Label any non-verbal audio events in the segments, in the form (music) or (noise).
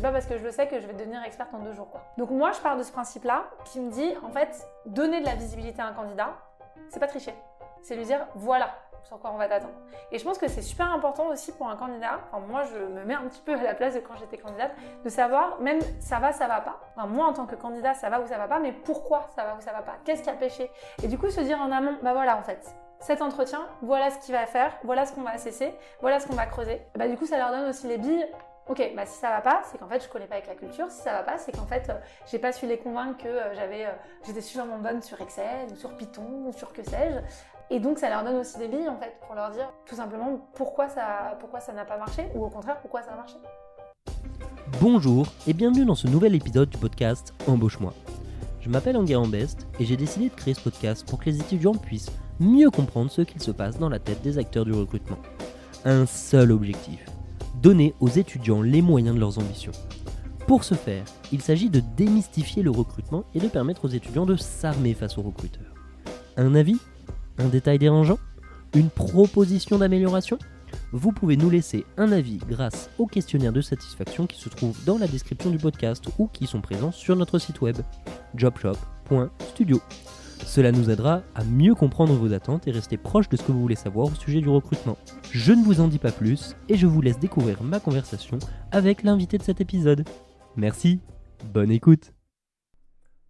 pas parce que je le sais que je vais devenir experte en deux jours. Quoi. Donc moi, je pars de ce principe-là qui me dit, en fait, donner de la visibilité à un candidat, c'est pas tricher. C'est lui dire, voilà sur quoi on va t'attendre. Et je pense que c'est super important aussi pour un candidat, moi je me mets un petit peu à la place de quand j'étais candidate, de savoir même ça va, ça va pas. Moi en tant que candidat, ça va ou ça va pas, mais pourquoi ça va ou ça va pas? Qu'est-ce qui a pêché? Et du coup se dire en amont, bah voilà en fait, cet entretien, voilà ce qu'il va faire, voilà ce qu'on va assesser, voilà ce qu'on va creuser. Bah, du coup, ça leur donne aussi les billes. Ok, bah si ça va pas, c'est qu'en fait je connais pas avec la culture. Si ça va pas, c'est qu'en fait euh, j'ai pas su les convaincre que euh, j'avais, euh, j'étais suffisamment bonne sur Excel ou sur Python ou sur que sais-je. Et donc ça leur donne aussi des billes en fait pour leur dire tout simplement pourquoi ça, pourquoi ça n'a pas marché ou au contraire pourquoi ça a marché. Bonjour et bienvenue dans ce nouvel épisode du podcast Embauche-moi. Je m'appelle Enguerrand Best et j'ai décidé de créer ce podcast pour que les étudiants puissent mieux comprendre ce qu'il se passe dans la tête des acteurs du recrutement. Un seul objectif, donner aux étudiants les moyens de leurs ambitions. Pour ce faire, il s'agit de démystifier le recrutement et de permettre aux étudiants de s'armer face aux recruteurs. Un avis? Un détail dérangeant? Une proposition d'amélioration? Vous pouvez nous laisser un avis grâce au questionnaire de satisfaction qui se trouve dans la description du podcast ou qui sont présents sur notre site web jobshop.studio. Cela nous aidera à mieux comprendre vos attentes et rester proche de ce que vous voulez savoir au sujet du recrutement. Je ne vous en dis pas plus et je vous laisse découvrir ma conversation avec l'invité de cet épisode. Merci, bonne écoute.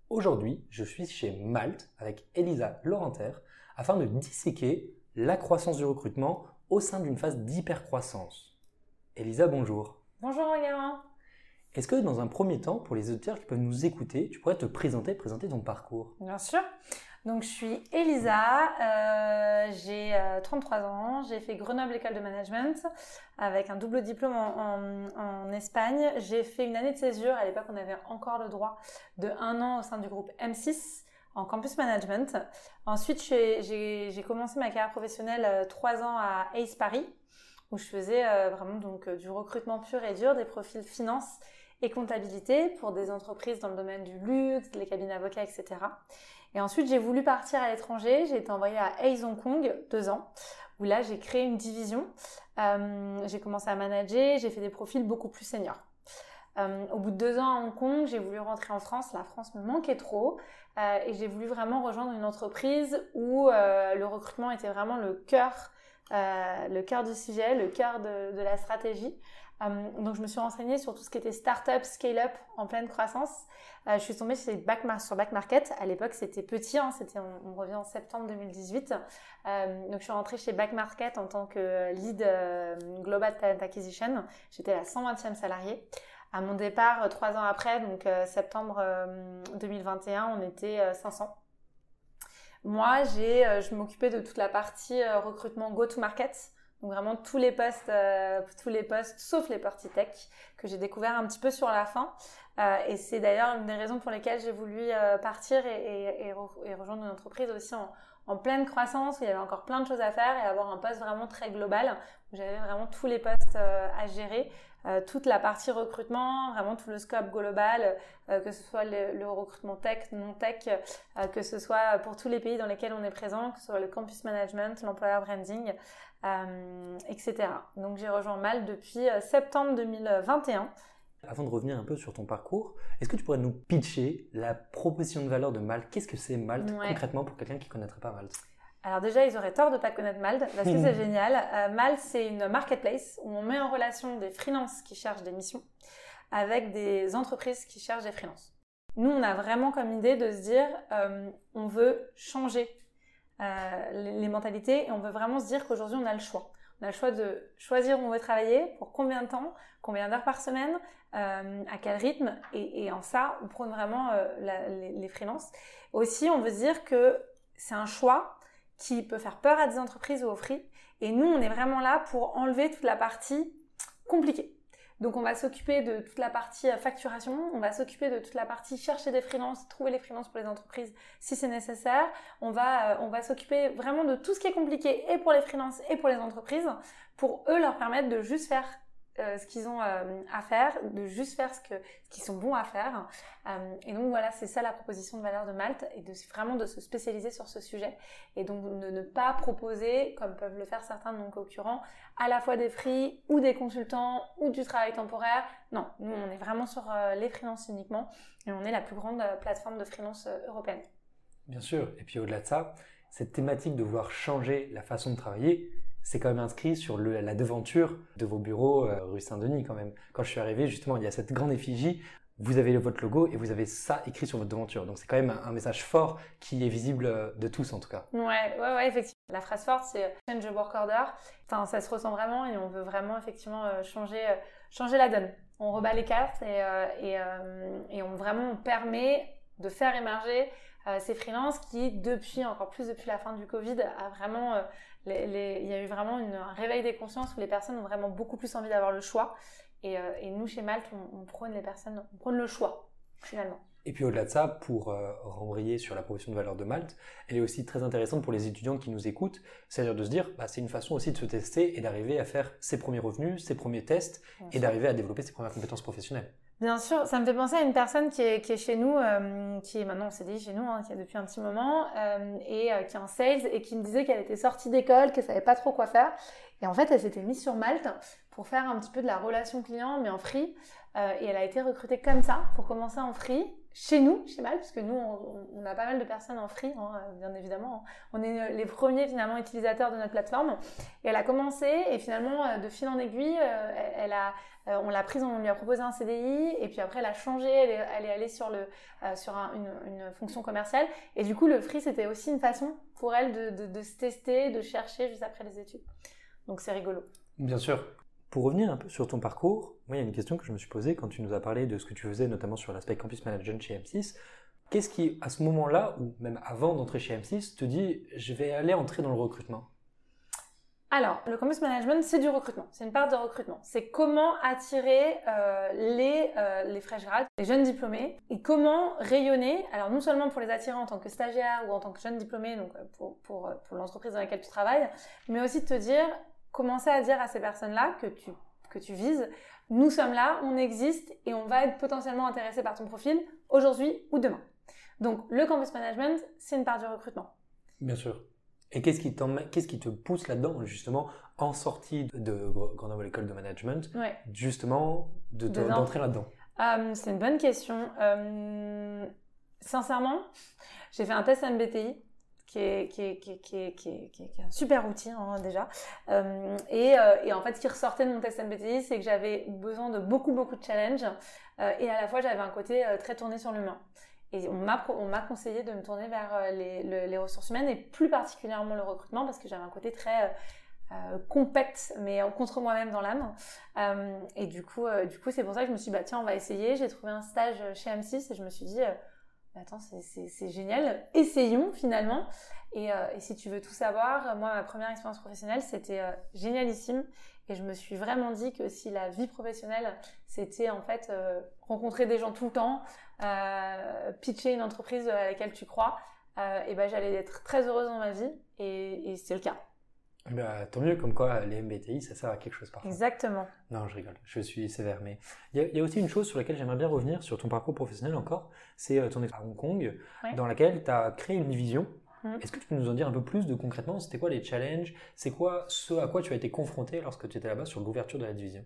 Aujourd'hui, je suis chez Malte avec Elisa Laurenter afin de disséquer la croissance du recrutement au sein d'une phase d'hypercroissance. Elisa, bonjour. Bonjour Regarde. Est-ce que dans un premier temps, pour les auditeurs qui peuvent nous écouter, tu pourrais te présenter, présenter ton parcours? Bien sûr. Donc je suis Elisa, euh, j'ai 33 euh, ans, j'ai fait Grenoble École de Management avec un double diplôme en, Espagne. J'ai fait une année de césure, à l'époque on avait encore le droit de un an au sein du groupe M6 en campus management. Ensuite j'ai commencé ma carrière professionnelle euh, trois ans à Ace Paris où je faisais vraiment donc du recrutement pur et dur, des profils finance et comptabilité pour des entreprises dans le domaine du luxe, les cabines d'avocats, etc. Et ensuite, j'ai voulu partir à l'étranger. J'ai été envoyée à Ace Hong Kong, deux ans, où là, j'ai créé une division. Euh, j'ai commencé à manager, j'ai fait des profils beaucoup plus seniors. Euh, au bout de deux ans à Hong Kong, j'ai voulu rentrer en France. La France me manquait trop. Euh, et j'ai voulu vraiment rejoindre une entreprise où le recrutement était vraiment le cœur, le cœur du sujet, le cœur de la stratégie. Donc je me suis renseignée sur tout ce qui était start-up, scale-up en pleine croissance. Euh, je suis tombée sur Back, sur Market. À l'époque, c'était petit, hein, c'était, on, revient en septembre 2018. Euh, donc, je suis rentrée chez Back Market en tant que lead euh, Global Talent Acquisition. J'étais la 120e salariée. À mon départ, trois ans après, donc septembre 2021, on était 500. Moi, j'ai, je m'occupais de toute la partie recrutement go-to-market. Donc vraiment tous les postes, tous les postes, sauf les parties tech que j'ai découvert un petit peu sur la fin. Euh, et c'est d'ailleurs une des raisons pour lesquelles j'ai voulu euh, partir et, rejoindre une entreprise aussi en, pleine croissance, où il y avait encore plein de choses à faire et avoir un poste vraiment très global, où j'avais vraiment tous les postes euh, à gérer, toute la partie recrutement, vraiment tout le scope global, que ce soit le, recrutement tech, non tech, que ce soit pour tous les pays dans lesquels on est présent, que ce soit le campus management, l'employer branding, etc. Donc j'ai rejoint Mal depuis septembre 2021. Avant de revenir un peu sur ton parcours, est-ce que tu pourrais nous pitcher la proposition de valeur de Malte Qu'est-ce que c'est Malte concrètement pour quelqu'un qui ne connaîtrait pas Malte alors déjà, ils auraient tort de ne pas connaître Malte parce que c'est (laughs) génial. Euh, Malte, c'est une marketplace où on met en relation des freelances qui cherchent des missions avec des entreprises qui cherchent des freelances. Nous, on a vraiment comme idée de se dire, euh, on veut changer euh, les mentalités et on veut vraiment se dire qu'aujourd'hui, on a le choix. On a le choix de choisir où on veut travailler, pour combien de temps, combien d'heures par semaine, euh, à quel rythme. Et, en ça, on prône vraiment euh, les, les freelances. Aussi, on veut dire que c'est un choix qui peut faire peur à des entreprises ou aux free. Et nous, on est vraiment là pour enlever toute la partie compliquée. Donc on va s'occuper de toute la partie euh, facturation, on va s'occuper de toute la partie chercher des freelances, trouver les freelances pour les entreprises si c'est nécessaire. On va, euh, on va s'occuper vraiment de tout ce qui est compliqué et pour les freelances et pour les entreprises pour eux leur permettre de juste faire euh, ce qu'ils ont euh, à faire, de juste faire ce qu'ils sont bons à faire. Euh, et donc voilà, c'est ça la proposition de valeur de Malte, et de vraiment de se spécialiser sur ce sujet, et donc de ne pas proposer, comme peuvent le faire certains de nos concurrents, à la fois des free ou des consultants ou du travail temporaire. Non, nous on est vraiment sur les freelances uniquement, et on est la plus grande plateforme de freelance européenne. Bien sûr, et puis au-delà de ça, cette thématique de vouloir changer la façon de travailler, c'est quand même inscrit sur la devanture de vos bureaux euh, rue Saint-Denis quand même. Quand je suis arrivé, justement, il y a cette grande effigie, vous avez votre logo et vous avez ça écrit sur votre devanture. Donc c'est quand même un, message fort qui est visible euh, de tous en tout cas. Ouais, ouais, ouais, effectivement. La phrase forte, c'est Change the Work Order. Ça se ressent vraiment et on veut vraiment effectivement euh, changer, changer la donne. On rebat les cartes et on vraiment permet de faire émerger ces freelances qui, depuis, encore plus depuis la fin du Covid, a vraiment il y a eu vraiment un réveil des consciences où les personnes ont vraiment beaucoup plus envie d'avoir le choix. Et, euh, nous, chez Malte, on, prône les personnes, on prône le choix, finalement. Et puis au-delà de ça, pour euh, rembrayer sur la proposition de valeur de Malte, elle est aussi très intéressante pour les étudiants qui nous écoutent, c'est-à-dire de se dire, bah, c'est une façon aussi de se tester et d'arriver à faire ses premiers revenus, ses premiers tests, et d'arriver à développer ses premières compétences professionnelles. Bien sûr, ça me fait penser à une personne qui est, chez nous, euh, qui est maintenant on s'est dit chez nous, hein, qui est depuis un petit moment, euh, et euh, qui est en sales, et qui me disait qu'elle était sortie d'école, qu'elle savait pas trop quoi faire. Et en fait, elle s'était mise sur Malte pour faire un petit peu de la relation client, mais en free. et elle a été recrutée comme ça pour commencer en free chez nous, chez Malte, parce que nous, on, a pas mal de personnes en free, hein, bien évidemment. On est les premiers finalement utilisateurs de notre plateforme. Et elle a commencé, et finalement, de fil en aiguille, elle a euh, on l'a prise, on lui a proposé un CDI, et puis après elle a changé, elle est, allée sur, le, euh, sur une, fonction commerciale. Et du coup, le free, c'était aussi une façon pour elle de, se tester, de chercher juste après les études. Donc c'est rigolo. Bien sûr. Pour revenir un peu sur ton parcours, moi il y a une question que je me suis posée quand tu nous as parlé de ce que tu faisais, notamment sur l'aspect campus management chez M6. Qu'est-ce qui, à ce moment-là, ou même avant d'entrer chez M6, te dit je vais aller entrer dans le recrutement? Alors, le campus management, c'est du recrutement. C'est une part de recrutement. C'est comment attirer euh, les, euh, les fresh grads, les jeunes diplômés, et comment rayonner. Alors, non seulement pour les attirer en tant que stagiaire ou en tant que jeune diplômé, donc euh, pour, pour, pour l'entreprise dans laquelle tu travailles, mais aussi de te dire, commencer à dire à ces personnes-là que tu, que tu vises, nous sommes là, on existe et on va être potentiellement intéressé par ton profil aujourd'hui ou demain. Donc, le campus management, c'est une part du recrutement. Bien sûr. Et qu'est-ce qui, qu'est-ce qui te pousse là-dedans, justement, en sortie de Grenoble École de Management, justement, de, d'entrer là-dedans? Euh, C'est une bonne question. Euh, sincèrement, j'ai fait un test MBTI. Qui est, qui, est, qui, est, qui, est, un super outil hein, déjà. Euh, et, et, en fait, ce qui ressortait de mon test MBTI, c'est que j'avais besoin de beaucoup, beaucoup de challenges. et à la fois, j'avais un côté très tourné sur l'humain. Et on m'a, on m'a conseillé de me tourner vers euh, les, ressources humaines et plus particulièrement le recrutement parce que j'avais un côté très euh, euh compacte mais contre moi-même dans l'âme. Euh, et du coup, euh, du coup, c'est pour ça que je me suis dit, bah tiens, on va essayer. J'ai trouvé un stage chez M6 et je me suis dit, attends, c'est, génial, essayons finalement. Et, et, si tu veux tout savoir, moi, ma première expérience professionnelle, c'était génialissime. Et je me suis vraiment dit que si la vie professionnelle, c'était en fait rencontrer des gens tout le temps, euh, pitcher une entreprise à laquelle tu crois, euh, et ben j'allais être très heureuse dans ma vie et, c'est le cas. Bah, tant mieux, comme quoi les MBTI, ça sert à quelque chose parfois. Exactement. Non, je rigole, je suis sévère. Mais il y, a aussi une chose sur laquelle j'aimerais bien revenir, sur ton parcours professionnel encore, c'est euh, ton expérience à Hong Kong, dans laquelle tu as créé une division. Mmh. Est-ce que tu peux nous en dire un peu plus de concrètement C'était quoi les challenges C'est quoi ce à quoi tu as été confronté lorsque tu étais là-bas sur l'ouverture de la division?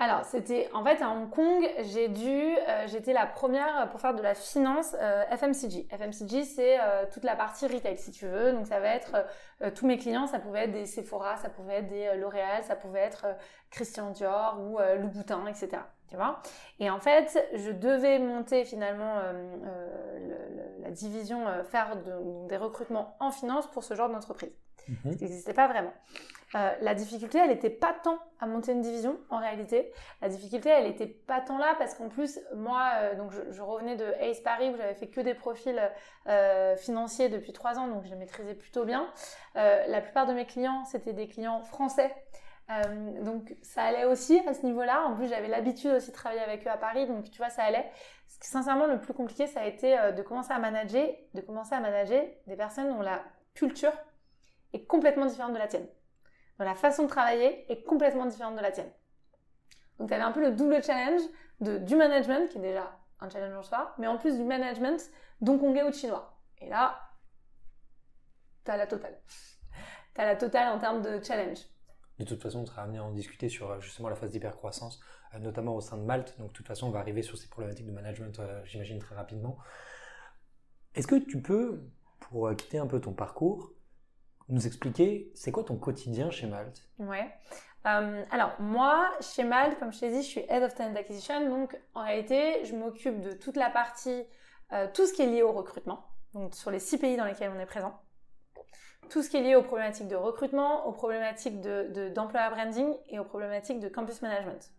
Alors, c'était en fait à Hong Kong, j'ai dû, euh, j'étais la première pour faire de la finance euh, FMCG. FMCG, c'est euh, toute la partie retail, si tu veux. Donc, ça va être tous mes clients, ça pouvait être des Sephora, ça pouvait être des L'Oréal, ça pouvait être Christian Dior ou Louboutin, etc. Tu vois? Et en fait, je devais monter finalement la division, faire des recrutements en finance pour ce genre d'entreprise. Ce qui n'existait pas vraiment. Euh, la difficulté, elle n'était pas tant à monter une division en réalité. La difficulté, elle n'était pas tant là parce qu'en plus, moi, euh, je, revenais de Ace Paris où j'avais fait que des profils euh, financiers depuis trois ans, donc je les maîtrisais plutôt bien. la plupart de mes clients, c'était des clients français. donc ça allait aussi à ce niveau-là. En plus, j'avais l'habitude aussi de travailler avec eux à Paris, donc tu vois, ça allait. Sincèrement, le plus compliqué, ça a été de commencer à manager, de commencer à manager des personnes dont la culture est complètement différente de la tienne la façon de travailler est complètement différente de la tienne. Donc tu avais un peu le double challenge de, du management, qui est déjà un challenge en soi, mais en plus du management d'hongkongais ou chinois. Et là, tu as la totale. Tu as la totale en termes de challenge. De toute façon, on sera amené à en discuter sur euh, justement la phase d'hypercroissance, euh, notamment au sein de Malte. Donc, de toute façon, on va arriver sur ces problématiques de management, euh, j'imagine, très rapidement. Est-ce que tu peux, pour quitter un peu ton parcours, nous expliquer c'est quoi ton quotidien chez Malte? Ouais. alors, moi, chez Malte, comme je t'ai dit, je suis Head of Talent Acquisition. Donc, en réalité, je m'occupe de toute la partie, tout ce qui est lié au recrutement. Donc, sur les six pays dans lesquels on est présent tout ce qui est lié aux problématiques de recrutement, aux problématiques d'employer branding et aux problématiques de campus management.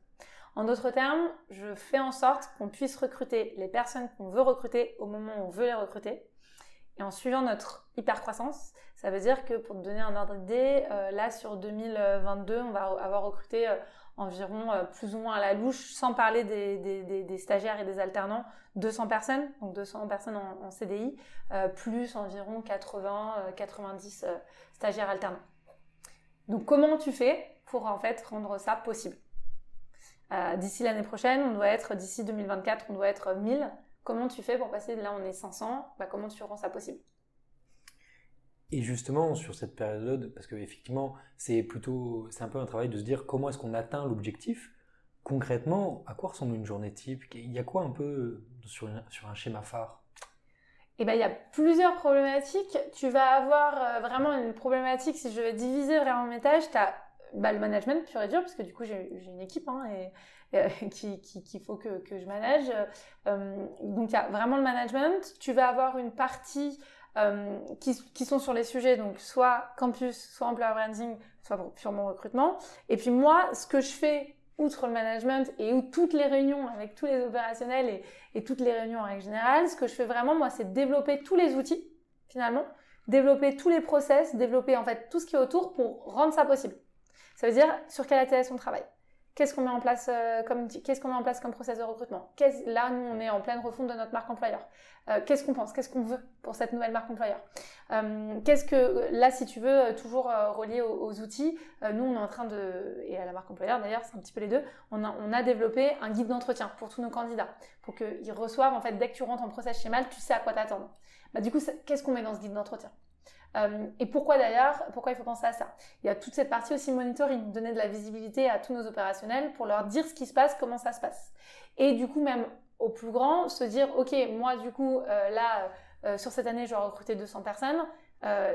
En d'autres termes, je fais en sorte qu'on puisse recruter les personnes qu'on veut recruter au moment où on veut les recruter. Et en suivant notre hyper croissance, ça veut dire que pour te donner un ordre d'idée, euh, là sur 2022, on va avoir recruté euh, environ euh, plus ou moins à la louche, sans parler des, stagiaires et des alternants, 200 personnes, donc 200 personnes en, CDI, euh, plus environ 80, 90 euh, stagiaires alternants. Donc comment tu fais pour en fait rendre ça possible? D'ici l'année prochaine, on doit être, d'ici 2024, on doit être 1000. Comment tu fais pour passer de là on est 500 bah, Comment tu rends ça possible? Et justement, sur cette période, parce qu'effectivement, c'est plutôt, c'est un peu un travail de se dire comment est-ce qu'on atteint l'objectif. Concrètement, à quoi ressemble une journée type Il y a quoi un peu sur, sur un schéma phare? Eh ben, il y a plusieurs problématiques. Tu vas avoir euh, vraiment une problématique, si je vais diviser vraiment mes tâches, tu as bah, le management pur et dur, parce que du coup, j'ai une équipe hein, et, euh, (laughs) qu'il qui, faut que, je manage. Euh, donc, il y a vraiment le management. Tu vas avoir une partie euh, qui, sont sur les sujets, donc soit campus, soit employer branding, soit purement recrutement. Et puis moi, ce que je fais, outre le management et où toutes les réunions avec tous les opérationnels et, et toutes les réunions en règle générale, ce que je fais vraiment, moi, c'est développer tous les outils, finalement, développer tous les process, développer en fait tout ce qui est autour pour rendre ça possible. Ça veut dire sur quelle ATS on travaille. Qu'est-ce qu'on met en place euh, comme qu'est-ce qu'on met en place comme process de recrutement? Là, nous, on est en pleine refonte de notre marque employeur. Euh, qu'est-ce qu'on pense? Qu'est-ce qu'on veut pour cette nouvelle marque employeur? Euh, Qu'est-ce que là, si tu veux, toujours relié aux, outils, nous, on est en train de et à la marque employeur d'ailleurs, c'est un petit peu les deux. On a, développé un guide d'entretien pour tous nos candidats, pour qu'ils reçoivent en fait dès que tu rentres en process chez Mal, tu sais à quoi t'attendre. Bah, du coup, qu'est-ce qu'on met dans ce guide d'entretien? Euh, et pourquoi d'ailleurs Pourquoi il faut penser à ça? Il y a toute cette partie aussi monitoring, donner de la visibilité à tous nos opérationnels pour leur dire ce qui se passe, comment ça se passe. Et du coup, même au plus grand, se dire, ok, moi du coup, euh, là, euh, sur cette année, je vais recruter 200 personnes.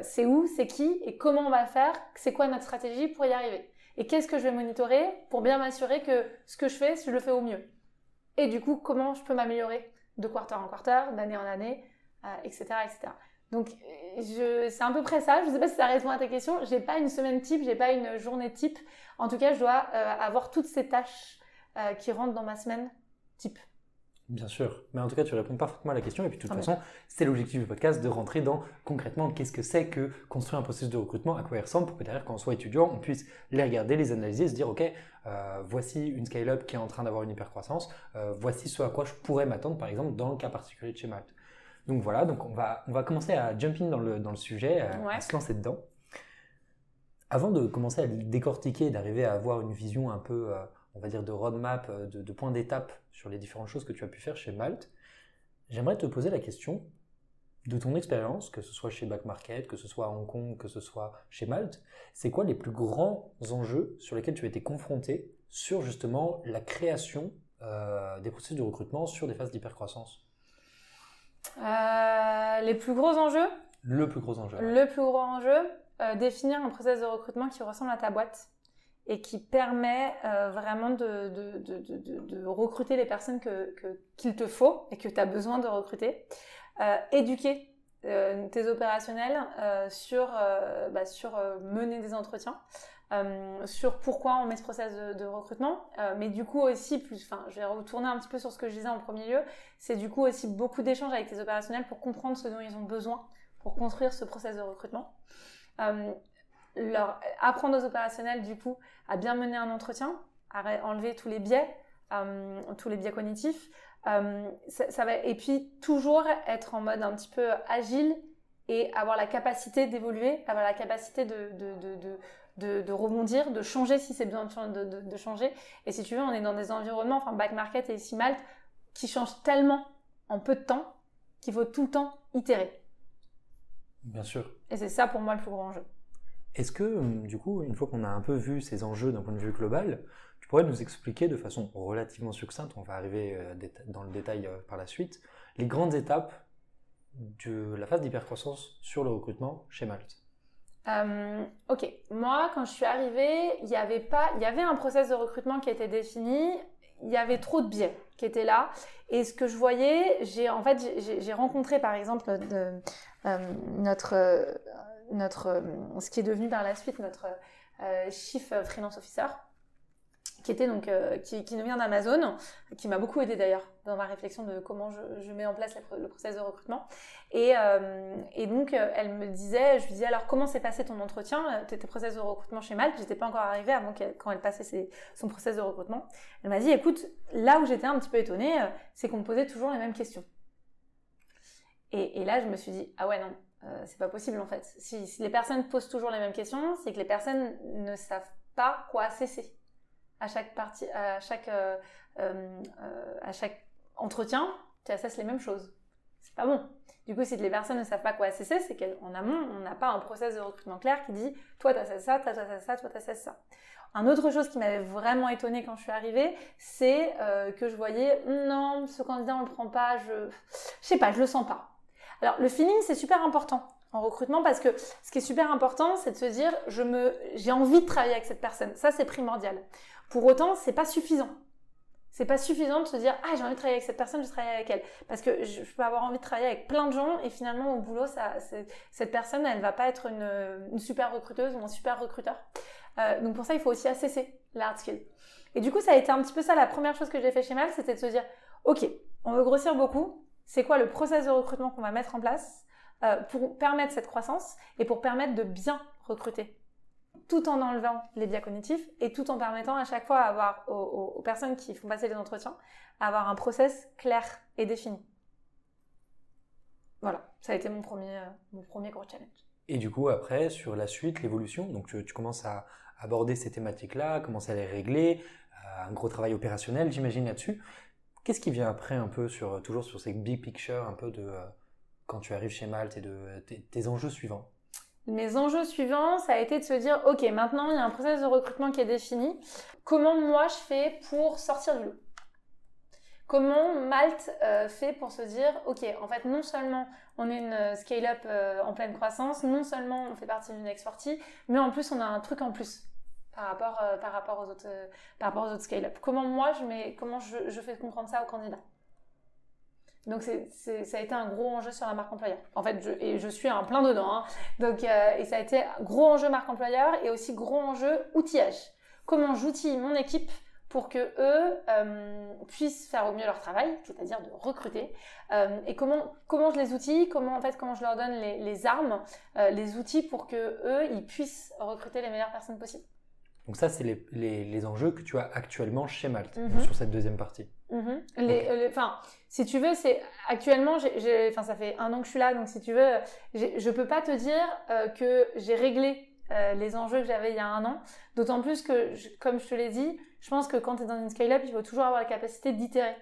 c'est où, c'est qui? Et comment on va faire? C'est quoi notre stratégie pour y arriver? Et qu'est-ce que je vais monitorer pour bien m'assurer que ce que je fais, je le fais au mieux? Et du coup, comment je peux m'améliorer de quarter en quarter, d'année en année, etc., etc. Donc, c'est à peu près ça. Je ne sais pas si ça répond à ta question. J'ai pas une semaine type, j'ai pas une journée type. En tout cas, je dois euh, avoir toutes ces tâches euh, qui rentrent dans ma semaine type. Bien sûr, mais en tout cas, tu réponds parfaitement à la question. Et puis, de toute ah, façon, c'est l'objectif du podcast de rentrer dans concrètement qu'est-ce que c'est que construire un processus de recrutement, à quoi il ressemble, pour que derrière, quand on soit étudiant, on puisse les regarder, les analyser, se dire, OK, euh, voici une scale-up qui est en train d'avoir une hypercroissance, voici ce à quoi je pourrais m'attendre, par exemple, dans le cas particulier de chez Malte. Donc voilà, donc on va, on va commencer à jump in dans le, dans le sujet, à, se lancer dedans. Avant de commencer à décortiquer, d'arriver à avoir une vision un peu, euh, on va dire, de roadmap, euh, de, de points d'étape sur les différentes choses que tu as pu faire chez Malte, j'aimerais te poser la question de ton expérience, que ce soit chez Back Market, que ce soit à Hong Kong, que ce soit chez Malte, c'est quoi les plus grands enjeux sur lesquels tu as été confronté sur justement la création euh, des processus de recrutement sur des phases d'hypercroissance? Euh, les plus gros enjeux Le plus gros enjeu. Le plus gros enjeu, euh, définir un process de recrutement qui ressemble à ta boîte et qui permet euh, vraiment de, de, de, de, recruter les personnes que, qu'il te faut et que tu as besoin de recruter. éduquer tes opérationnels sur, bah, sur mener des entretiens. Euh, sur pourquoi on met ce process de, recrutement, euh, mais du coup aussi, plus, enfin, je vais retourner un petit peu sur ce que je disais en premier lieu, c'est du coup aussi beaucoup d'échanges avec les opérationnels pour comprendre ce dont ils ont besoin pour construire ce process de recrutement. Euh, apprendre aux opérationnels du coup à bien mener un entretien, à enlever tous les biais, tous les biais cognitifs, ça, va, et puis toujours être en mode un petit peu agile et avoir la capacité d'évoluer, avoir la capacité de, rebondir, de changer si c'est besoin de, de, changer. Et si tu veux, on est dans des environnements, enfin back market et ici Malte, qui changent tellement en peu de temps qu'il faut tout le temps itérer. Bien sûr. Et c'est ça pour moi le plus grand enjeu. Est-ce que, hum, du coup, une fois qu'on a un peu vu ces enjeux d'un point de vue global, tu pourrais nous expliquer de façon relativement succincte, on va arriver euh, dans le détail euh, par la suite, les grandes étapes de la phase d'hypercroissance sur le recrutement chez Malte euh, ok, moi quand je suis arrivée, il y avait pas, il y avait un process de recrutement qui était défini, il y avait trop de biais qui étaient là, et ce que je voyais, j'ai en fait j'ai rencontré par exemple notre notre ce qui est devenu par la suite notre chief freelance officer qui était donc euh, qui, nous vient d'Amazon, qui m'a beaucoup aidé d'ailleurs dans ma réflexion de comment je, mets en place le process de recrutement. Et, euh, et donc euh, elle me disait, je lui disais alors comment s'est passé ton entretien, tes, process de recrutement chez Malte? J'étais pas encore arrivée avant quand elle passait son process de recrutement. Elle m'a dit écoute, là où j'étais un petit peu étonnée, c'est qu'on me posait toujours les mêmes questions. Et, et là je me suis dit ah ouais non, c'est pas possible en fait. Si les personnes posent toujours les mêmes questions, c'est que les personnes ne savent pas quoi cesser à chaque partie, à chaque, euh, euh, à chaque entretien, tu assesses les mêmes choses. C'est pas bon. Du coup, si les personnes ne savent pas quoi assesser, c'est qu'en amont, on n'a pas un process de recrutement clair qui dit toi t'assesses ça, toi t'assesses ça, toi t'assesses ça. Un autre chose qui m'avait vraiment étonnée quand je suis arrivée, c'est euh, que je voyais non, ce candidat on le prend pas, je, je sais pas, je le sens pas. Alors le feeling c'est super important en recrutement parce que ce qui est super important, c'est de se dire je me, j'ai envie de travailler avec cette personne. Ça c'est primordial. Pour autant, c'est pas suffisant. C'est pas suffisant de se dire ah j'ai envie de travailler avec cette personne, je vais travailler avec elle parce que je, peux avoir envie de travailler avec plein de gens et finalement au boulot ça, cette personne elle va pas être une, super recruteuse ou un super recruteur. Euh, donc pour ça il faut aussi assesser l'hard skill. Et du coup ça a été un petit peu ça la première chose que j'ai fait chez Mal, c'était de se dire ok on veut grossir beaucoup, c'est quoi le process de recrutement qu'on va mettre en place euh, pour permettre cette croissance et pour permettre de bien recruter? Tout en enlevant les biais cognitifs et tout en permettant à chaque fois avoir aux, personnes qui font passer les entretiens avoir un process clair et défini. Voilà, ça a été mon premier, euh, mon premier gros challenge. Et du coup, après, sur la suite, l'évolution, donc tu, commences à aborder ces thématiques-là, commencer à les régler, euh, un gros travail opérationnel, j'imagine, là-dessus. Qu'est-ce qui vient après un peu toujours sur ces big picture, un peu de euh, quand tu arrives chez Malte et de tes enjeux suivants? Mes enjeux suivants, ça a été de se dire, ok, maintenant il y a un process de recrutement qui est défini. Comment moi je fais pour sortir du lot? Comment Malte euh, fait pour se dire, ok, en fait, non seulement on est une euh, scale-up euh, en pleine croissance, non seulement on fait partie d'une ex-40, mais en plus on a un truc en plus par rapport, par rapport aux autres, par scale-up. Comment moi je mets, comment je, je fais comprendre ça aux candidats? Donc ça a été un gros enjeu sur la marque employeur. En fait, je, suis un plein dedans. Hein. Donc, euh, et ça a été gros enjeu marque employeur et aussi gros enjeu outillage. Comment j'outille mon équipe pour que eux euh, puissent faire au mieux leur travail, c'est-à-dire de recruter. Euh, et comment je les outille, comment en je leur donne les, les armes, les outils pour que eux ils puissent recruter les meilleures personnes possibles. Donc ça, c'est les, les, les, enjeux que tu as actuellement chez Malte mhm. sur cette deuxième partie. Mhm. les, enfin, si tu veux, c'est actuellement, enfin, ça fait un an que je suis là, donc si tu veux, je peux pas te dire euh, que j'ai réglé euh, les enjeux que j'avais il y a un an. D'autant plus que, comme je te l'ai dit, je pense que quand tu es dans une scale-up, il faut toujours avoir la capacité d'itérer.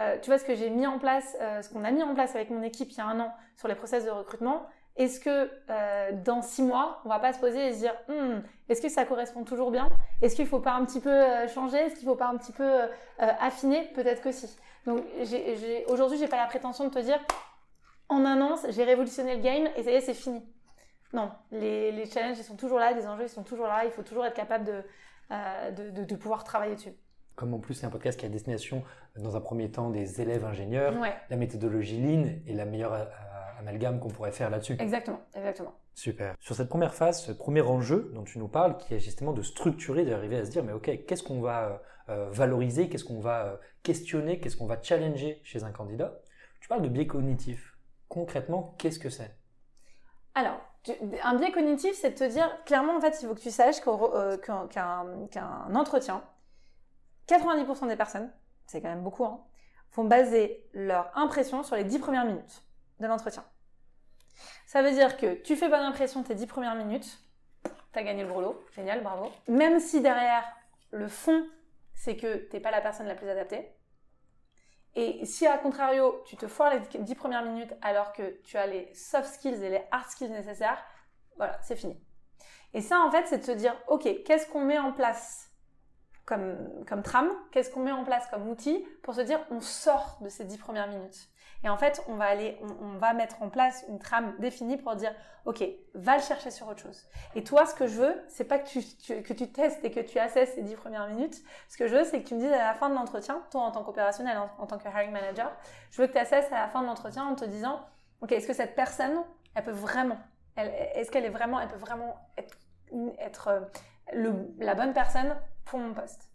Euh, tu vois ce que j'ai mis en place, euh, ce qu'on a mis en place avec mon équipe il y a un an sur les process de recrutement, est-ce que euh, dans six mois, on va pas se poser et se dire, hmm, est-ce que ça correspond toujours bien? Est-ce qu'il faut pas un petit peu euh, changer? Est-ce qu'il faut pas un petit peu euh, affiner? Peut-être que si. Donc j'ai, aujourd'hui, j'ai pas la prétention de te dire, en un an, j'ai révolutionné le game et ça y est, c'est fini. Non, les, les challenges ils sont toujours là, les enjeux ils sont toujours là. Il faut toujours être capable de, de, de, de pouvoir travailler dessus. Comme en plus c'est un podcast qui a destination dans un premier temps des élèves ingénieurs, la méthodologie Lean est la meilleure amalgame qu'on pourrait faire là-dessus. Exactement, exactement. Super. Sur cette première phase, ce premier enjeu dont tu nous parles, qui est justement de structurer, d'arriver à se dire, mais ok, qu'est-ce qu'on va euh, euh, valoriser, qu'est-ce qu'on va euh, questionner, qu'est-ce qu'on va challenger chez un candidat Tu parles de biais cognitif. Concrètement, qu'est-ce que c'est? Alors, un biais cognitif, c'est de te dire, clairement, en fait, il faut que tu saches qu'un entretien, 90% des personnes, c'est quand même beaucoup, hein, font baser leur impression sur les 10 premières minutes de l'entretien. Ça veut dire que tu fais bonne impression tes 10 premières minutes, t'as gagné le brelo, génial, bravo. Même si derrière, le fond, c'est que t'es pas la personne la plus adaptée. Et si à contrario, tu te foires les 10 premières minutes alors que tu as les soft skills et les hard skills nécessaires, voilà, c'est fini. Et ça, en fait, c'est de se dire, ok, qu'est-ce qu'on met en place comme, comme trame? Qu'est-ce qu'on met en place comme outil pour se dire, on sort de ces 10 premières minutes? Et en fait, on va aller, on, va mettre en place une trame définie pour dire, ok, va le chercher sur autre chose. Et toi, ce que je veux, c'est pas que tu, que tu testes et que tu assesses ces dix premières minutes. Ce que je veux, c'est que tu me dises à la fin de l'entretien, toi en tant qu'opérationnel, en, tant que hiring manager, je veux que tu assesses à la fin de l'entretien en te disant, ok, est-ce que cette personne, elle peut vraiment, est-ce qu'elle est vraiment, elle peut vraiment être, être euh, le, la bonne personne pour mon poste?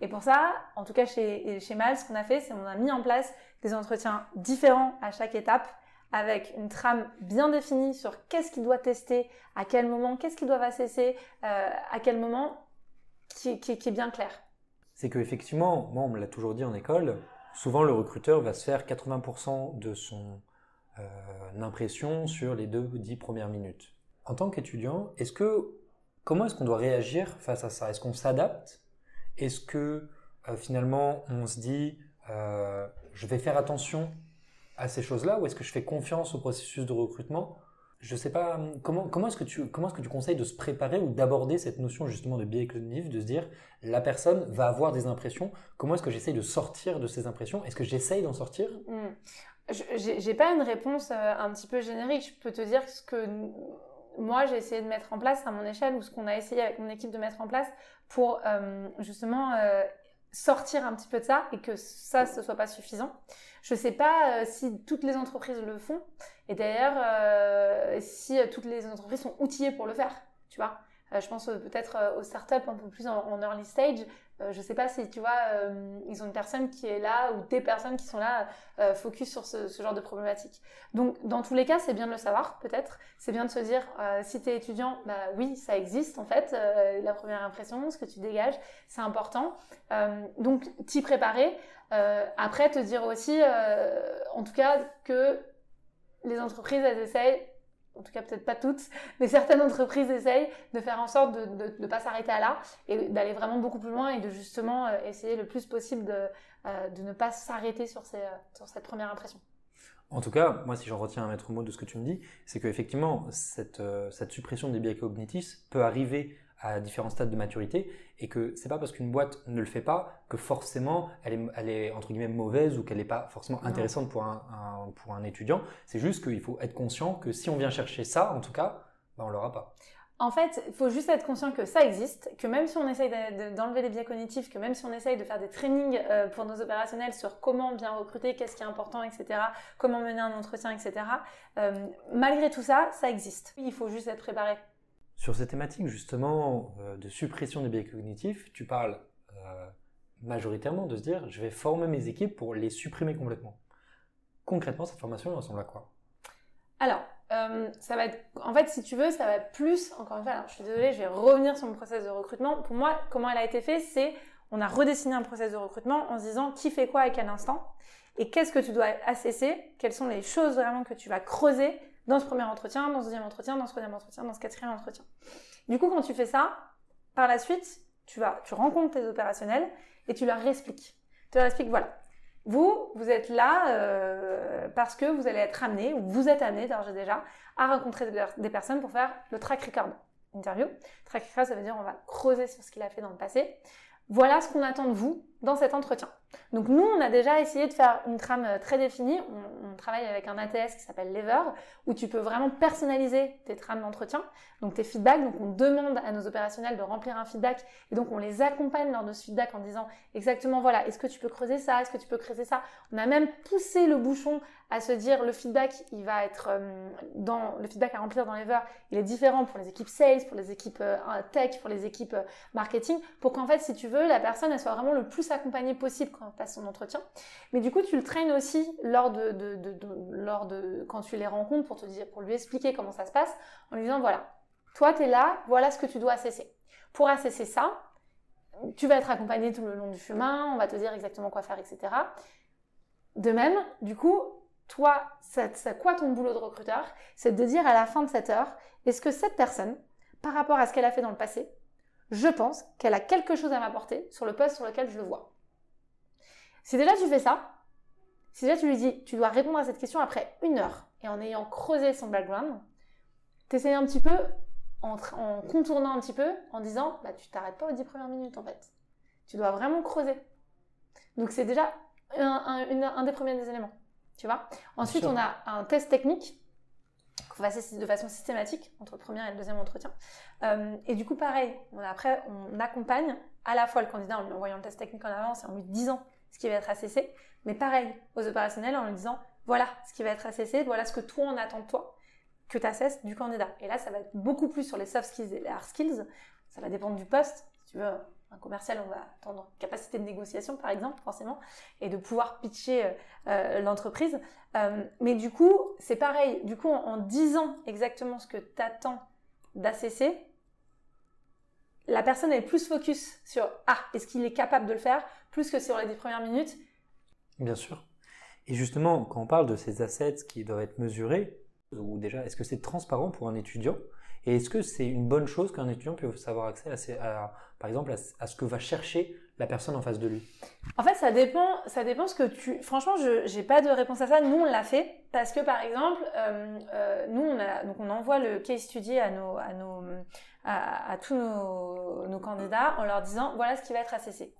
Et pour ça, en tout cas chez, chez Mal, ce qu'on a fait, c'est qu'on a mis en place des entretiens différents à chaque étape avec une trame bien définie sur qu'est-ce qu'il doit tester, à quel moment, qu'est-ce qu'il doit assesser, euh, à quel moment, qui, est bien clair. C'est qu'effectivement, moi on me l'a toujours dit en école, souvent le recruteur va se faire 80% de son euh, impression sur les deux dix premières minutes. En tant qu'étudiant, est-ce que comment est-ce qu'on doit réagir face à ça? Est-ce qu'on s'adapte? Est-ce que euh, finalement on se dit je vais faire attention à ces choses-là ou est-ce que je fais confiance au processus de recrutement? Je sais pas comment comment est-ce que tu comment est-ce que tu conseilles de se préparer ou d'aborder cette notion justement de biais cognitif, de se dire la personne va avoir des impressions. Comment est-ce que j'essaye de sortir de ces impressions? Est-ce que j'essaye d'en sortir? Je J'ai pas une réponse euh, un petit peu générique. Je peux te dire ce que moi j'ai essayé de mettre en place à mon échelle ou ce qu'on a essayé avec mon équipe de mettre en place pour euh, justement euh, sortir un petit peu de ça et que ça, ce soit pas suffisant. Je sais pas euh, si toutes les entreprises le font et d'ailleurs euh, si toutes les entreprises sont outillées pour le faire, tu vois. Je pense peut-être aux startups un peu plus en early stage euh, je sais pas si tu vois, euh, ils ont une personne qui est là ou des personnes qui sont là euh, focus sur ce, ce, genre de problématique. Donc dans tous les cas, c'est bien de le savoir peut-être. C'est bien de se dire si tu es étudiant, bah oui, ça existe en fait. la première impression, ce que tu dégages, c'est important. donc t'y préparer. après te dire aussi, en tout cas, que les entreprises elles essayent en tout cas peut-être pas toutes, (laughs) mais certaines entreprises essayent de faire en sorte de ne pas s'arrêter à là et d'aller vraiment beaucoup plus loin et de justement euh, essayer le plus possible de, euh, ne pas s'arrêter sur, euh, sur cette première impression. En tout cas, moi, si j'en retiens un maître mot de ce que tu me dis, c'est qu'effectivement, cette, cette suppression des biais cognitifs peut arriver à différents stades de maturité et que c'est pas parce qu'une boîte ne le fait pas que forcément elle est, elle est entre guillemets mauvaise ou qu'elle n'est pas forcément intéressante pour un, pour un étudiant. C'est juste qu'il faut être conscient que si on vient chercher ça, en tout cas, ben on l'aura pas. En fait, il faut juste être conscient que ça existe, que même si on essaye d'enlever les biais cognitifs, que même si on essaye de faire des trainings euh, pour nos opérationnels sur comment bien recruter, qu'est-ce qui est important, etc., comment mener un entretien, etc., euh, malgré tout ça, ça existe. Il faut juste être préparé. Sur ces thématiques justement euh, de suppression des biais cognitifs, tu parles euh, majoritairement de se dire je vais former mes équipes pour les supprimer complètement. Concrètement, cette formation ressemble à quoi? Alors, euh, ça va être, en fait, si tu veux, ça va plus, encore une fois, je suis désolée, je vais revenir sur mon process de recrutement. Pour moi, comment elle a été faite, c'est on a redessiné un process de recrutement en se disant qui fait quoi à quel instant? Et qu'est-ce que tu dois assesser, quelles sont les choses vraiment que tu vas creuser dans ce premier entretien, dans ce deuxième entretien, dans ce troisième entretien, dans ce quatrième entretien. Du coup, quand tu fais ça, par la suite, tu rencontres tes opérationnels et tu leur expliques. Tu leur expliques, voilà, vous, vous êtes là euh, parce que vous allez être amené, ou vous êtes amené d'ores déjà, à rencontrer des personnes pour faire le track record interview. Track record, ça veut dire on va creuser sur ce qu'il a fait dans le passé. Voilà ce qu'on attend de vous dans cet entretien. Donc nous, on a déjà essayé de faire une trame euh, très définie. On, travaille avec un ATS qui s'appelle Lever, où tu peux vraiment personnaliser tes trames d'entretien, donc tes feedbacks. Donc on demande à nos opérationnels de remplir un feedback, et donc on les accompagne lors de ce feedback en disant exactement voilà, est-ce que tu peux creuser ça, est-ce que tu peux creuser ça? On a même poussé le bouchon à se dire le feedback, il va être euh, dans le feedback à remplir dans Lever, il est différent pour les équipes sales, pour les équipes euh, tech, pour les équipes marketing, pour qu'en fait, si tu veux, la personne elle soit vraiment le plus accompagné possible quand on passe son entretien. Mais du coup, tu le traînes aussi lors de, lors de quand tu les rencontres pour te dire, pour lui expliquer comment ça se passe, en lui disant voilà, toi tu es là, voilà ce que tu dois assesser. Pour assesser ça, tu vas être accompagné tout le long du chemin, on va te dire exactement quoi faire, etc. De même, du coup, toi, c'est quoi ton boulot de recruteur? C'est de dire à la fin de cette heure, est-ce que cette personne, par rapport à ce qu'elle a fait dans le passé, je pense qu'elle a quelque chose à m'apporter sur le poste sur lequel je le vois? Si déjà tu fais ça, si déjà tu lui dis, tu dois répondre à cette question après une heure et en ayant creusé son background, t'essayes un petit peu, en, contournant un petit peu, en disant, bah tu t'arrêtes pas aux dix premières minutes en fait. Tu dois vraiment creuser. Donc c'est déjà un, des premiers éléments. Tu vois Ensuite, on a un test technique qu'on va de façon systématique entre le premier et le deuxième entretien. Euh, et du coup, pareil, après, on accompagne à la fois le candidat en lui envoyant le test technique en avance et en lui disant ce qui va être ACC, mais pareil aux opérationnels en lui disant voilà ce qui va être ACC, voilà ce que toi on attend de toi, que tu assesses du candidat. Et là, ça va être beaucoup plus sur les soft skills et les hard skills. Ça va dépendre du poste. Si tu veux, un commercial, on va attendre capacité de négociation, par exemple, forcément, et de pouvoir pitcher euh, euh, l'entreprise. Euh, mais du coup, c'est pareil. Du coup, en, disant exactement ce que tu attends d'ACC, la personne est plus focus sur ah, est-ce qu'il est capable de le faire, plus que sur les 10 premières minutes. Bien sûr. Et justement, quand on parle de ces assets qui doivent être mesurés, ou déjà, est-ce que c'est transparent pour un étudiant? Et est-ce que c'est une bonne chose qu'un étudiant puisse avoir accès à, par exemple, à, ce que va chercher la personne en face de lui? En fait, ça dépend, ça dépend ce que tu. Franchement, je n'ai pas de réponse à ça. Nous, on l'a fait parce que, par exemple, euh, euh, nous, on, donc on envoie le case study à nos, à nos, à, tous nos, candidats en leur disant voilà ce qui va être ACC.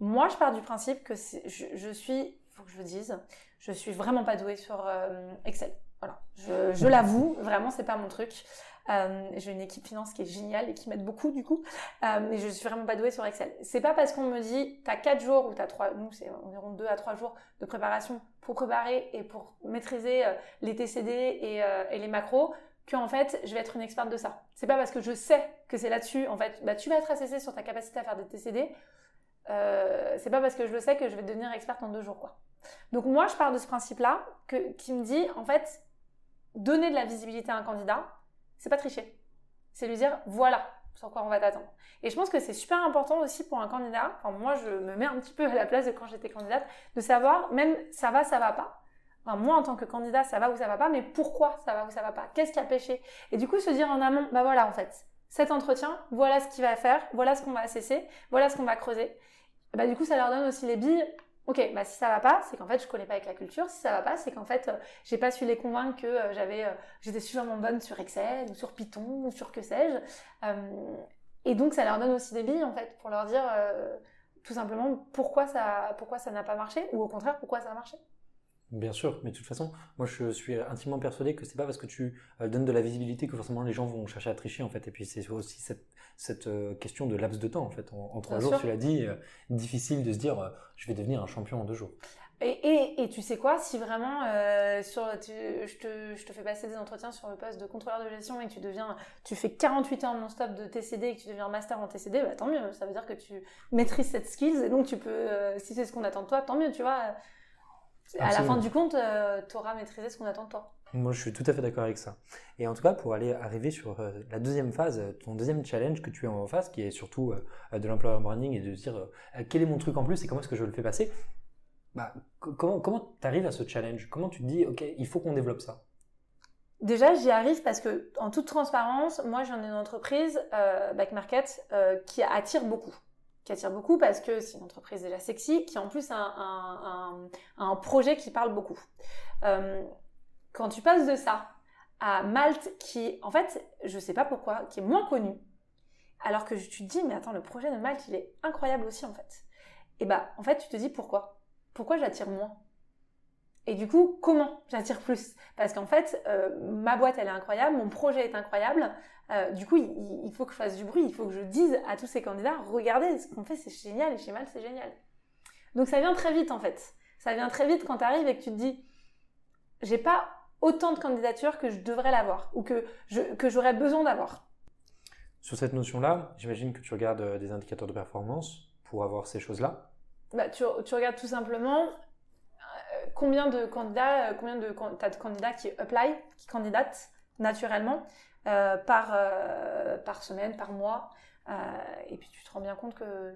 Moi, je pars du principe que je, je suis, faut que je vous dise, je suis vraiment pas douée sur euh, Excel. Voilà, je, je l'avoue, vraiment, c'est pas mon truc. Euh, j'ai une équipe finance qui est géniale et qui m'aide beaucoup du coup, euh, mais je suis vraiment pas douée sur Excel. C'est pas parce qu'on me dit t'as 4 jours ou t'as 3, nous c'est environ 2 à 3 jours de préparation pour préparer et pour maîtriser euh, les TCD et, euh, les macros que en fait je vais être une experte de ça. C'est pas parce que je sais que c'est là-dessus, en fait, bah, tu vas être assessé sur ta capacité à faire des TCD. Euh, c'est pas parce que je le sais que je vais devenir experte en deux jours quoi. Donc moi je pars de ce principe-là qui me dit en fait donner de la visibilité à un candidat, c'est pas tricher. C'est lui dire voilà sur quoi on va t'attendre. Et je pense que c'est super important aussi pour un candidat, enfin moi je me mets un petit peu à la place de quand j'étais candidate, de savoir même ça va, ça va pas. Enfin, moi en tant que candidat ça va ou ça va pas, mais pourquoi ça va ou ça va pas? Qu'est-ce qui a pêché? Et du coup se dire en amont, bah voilà en fait, cet entretien, voilà ce qu'il va faire, voilà ce qu'on va assesser, voilà ce qu'on va creuser. Bah du coup ça leur donne aussi les billes Ok, bah si ça va pas, c'est qu'en fait je connais pas avec la culture. Si ça va pas, c'est qu'en fait euh, j'ai pas su les convaincre que euh, j'avais, euh, j'étais suffisamment bonne sur Excel ou sur Python ou sur que sais-je. et donc ça leur donne aussi des billes en fait pour leur dire tout simplement pourquoi ça, pourquoi ça n'a pas marché ou au contraire pourquoi ça a marché. Bien sûr, mais de toute façon, moi je suis intimement persuadé que c'est pas parce que tu donnes de la visibilité que forcément les gens vont chercher à tricher en fait. Et puis c'est aussi cette, cette question de laps de temps en fait. En, trois jours, tu l'as dit, difficile de se dire je vais devenir un champion en deux jours. Et, et, et tu sais quoi, si vraiment euh, sur, je, te, je, te, fais passer des entretiens sur le poste de contrôleur de gestion et que tu deviens, tu fais 48 heures non-stop de TCD et que tu deviens master en TCD, bah, tant mieux. Ça veut dire que tu maîtrises cette skills et donc tu peux, euh, si c'est ce qu'on attend de toi, tant mieux, tu vois. À la fin du compte, euh, tu auras maîtrisé ce qu'on attend de toi. Moi, je suis tout à fait d'accord avec ça. Et en tout cas, pour aller arriver sur euh, la deuxième phase, ton deuxième challenge que tu as en face, qui est surtout euh, de l'employer branding et de dire euh, quel est mon truc en plus et comment est-ce que je le fais passer, bah, comment tu arrives à ce challenge? Comment tu te dis, OK, il faut qu'on développe ça? Déjà, j'y arrive parce que, en toute transparence, moi, j'en ai une entreprise, Back Market, qui attire beaucoup qui attire beaucoup parce que c'est une entreprise déjà sexy, qui en plus a un, projet qui parle beaucoup. Euh, quand tu passes de ça à Malte, qui, en fait, je sais pas pourquoi, qui est moins connu, alors que tu te dis, mais attends, le projet de Malte, il est incroyable aussi, en fait. Et bah, en fait, tu te dis pourquoi? Pourquoi j'attire moins? Et du coup, comment j'attire plus? Parce qu'en fait, euh, ma boîte, elle est incroyable, mon projet est incroyable. Euh, du coup, il, faut que je fasse du bruit, il faut que je dise à tous ces candidats, regardez, ce qu'on fait, c'est génial, et chez Malte, c'est génial. Donc ça vient très vite, en fait. Ça vient très vite quand tu arrives et que tu te dis, j'ai pas autant de candidatures que je devrais l'avoir ou que, que j'aurais besoin d'avoir. Sur cette notion-là, j'imagine que tu regardes euh, des indicateurs de performance pour avoir ces choses-là. Bah, tu, tu, regardes tout simplement euh, combien de candidats, euh, combien de, as de candidats qui apply, qui candidatent naturellement par, par semaine, par mois. Et puis tu te rends bien compte que,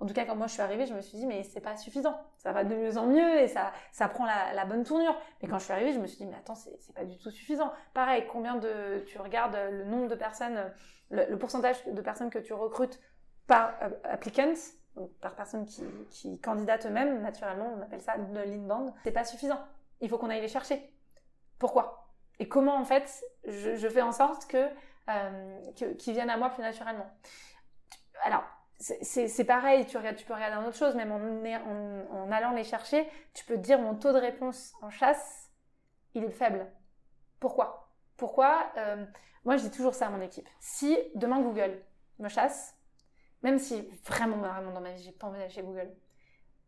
en tout cas quand moi je suis arrivée, je me suis dit mais c'est pas suffisant, ça va de mieux en mieux et ça, ça prend la, bonne tournure. Mais quand je suis arrivée, je me suis dit mais attends c'est pas du tout suffisant. Pareil, combien de tu regardes le nombre de personnes, le, pourcentage de personnes que tu recrutes par applicants, donc par personnes qui, qui candidatent eux-mêmes, naturellement, on appelle ça de l'inbound, c'est pas suffisant. Il faut qu'on aille les chercher. Pourquoi? Et comment en fait je fais en sorte que euh, qui viennent à moi plus naturellement. Alors, c'est pareil, tu, tu peux regarder une autre chose, même en, en, allant les chercher, tu peux te dire mon taux de réponse en chasse, il est faible. Pourquoi? Pourquoi? Euh, Moi, je dis toujours ça à mon équipe. Si demain Google me chasse, même si vraiment, vraiment dans ma vie, j'ai pas envie d'aller chez Google,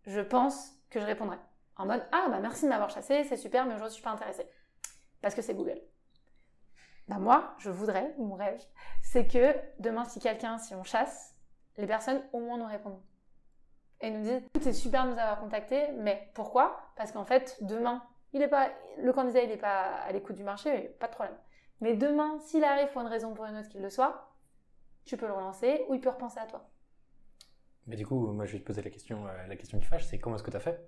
je pense que je répondrai en mode Ah, bah merci de m'avoir chassé, c'est super, mais aujourd'hui je suis pas intéressée. Parce que c'est Google bah moi, je voudrais, mon rêve, c'est que demain, si quelqu'un, si on chasse, les personnes au moins nous répondent. Et nous disent, c'est super de nous avoir contactés, mais pourquoi? Parce qu'en fait, demain, il est pas, le candidat, il n'est pas à l'écoute du marché, pas de problème. Mais demain, s'il arrive pour une raison ou pour une autre qu'il le soit, tu peux le relancer ou il peut repenser à toi. Mais du coup, moi, je vais te poser la question, euh, la question qui fâche, c'est comment est-ce que tu as fait?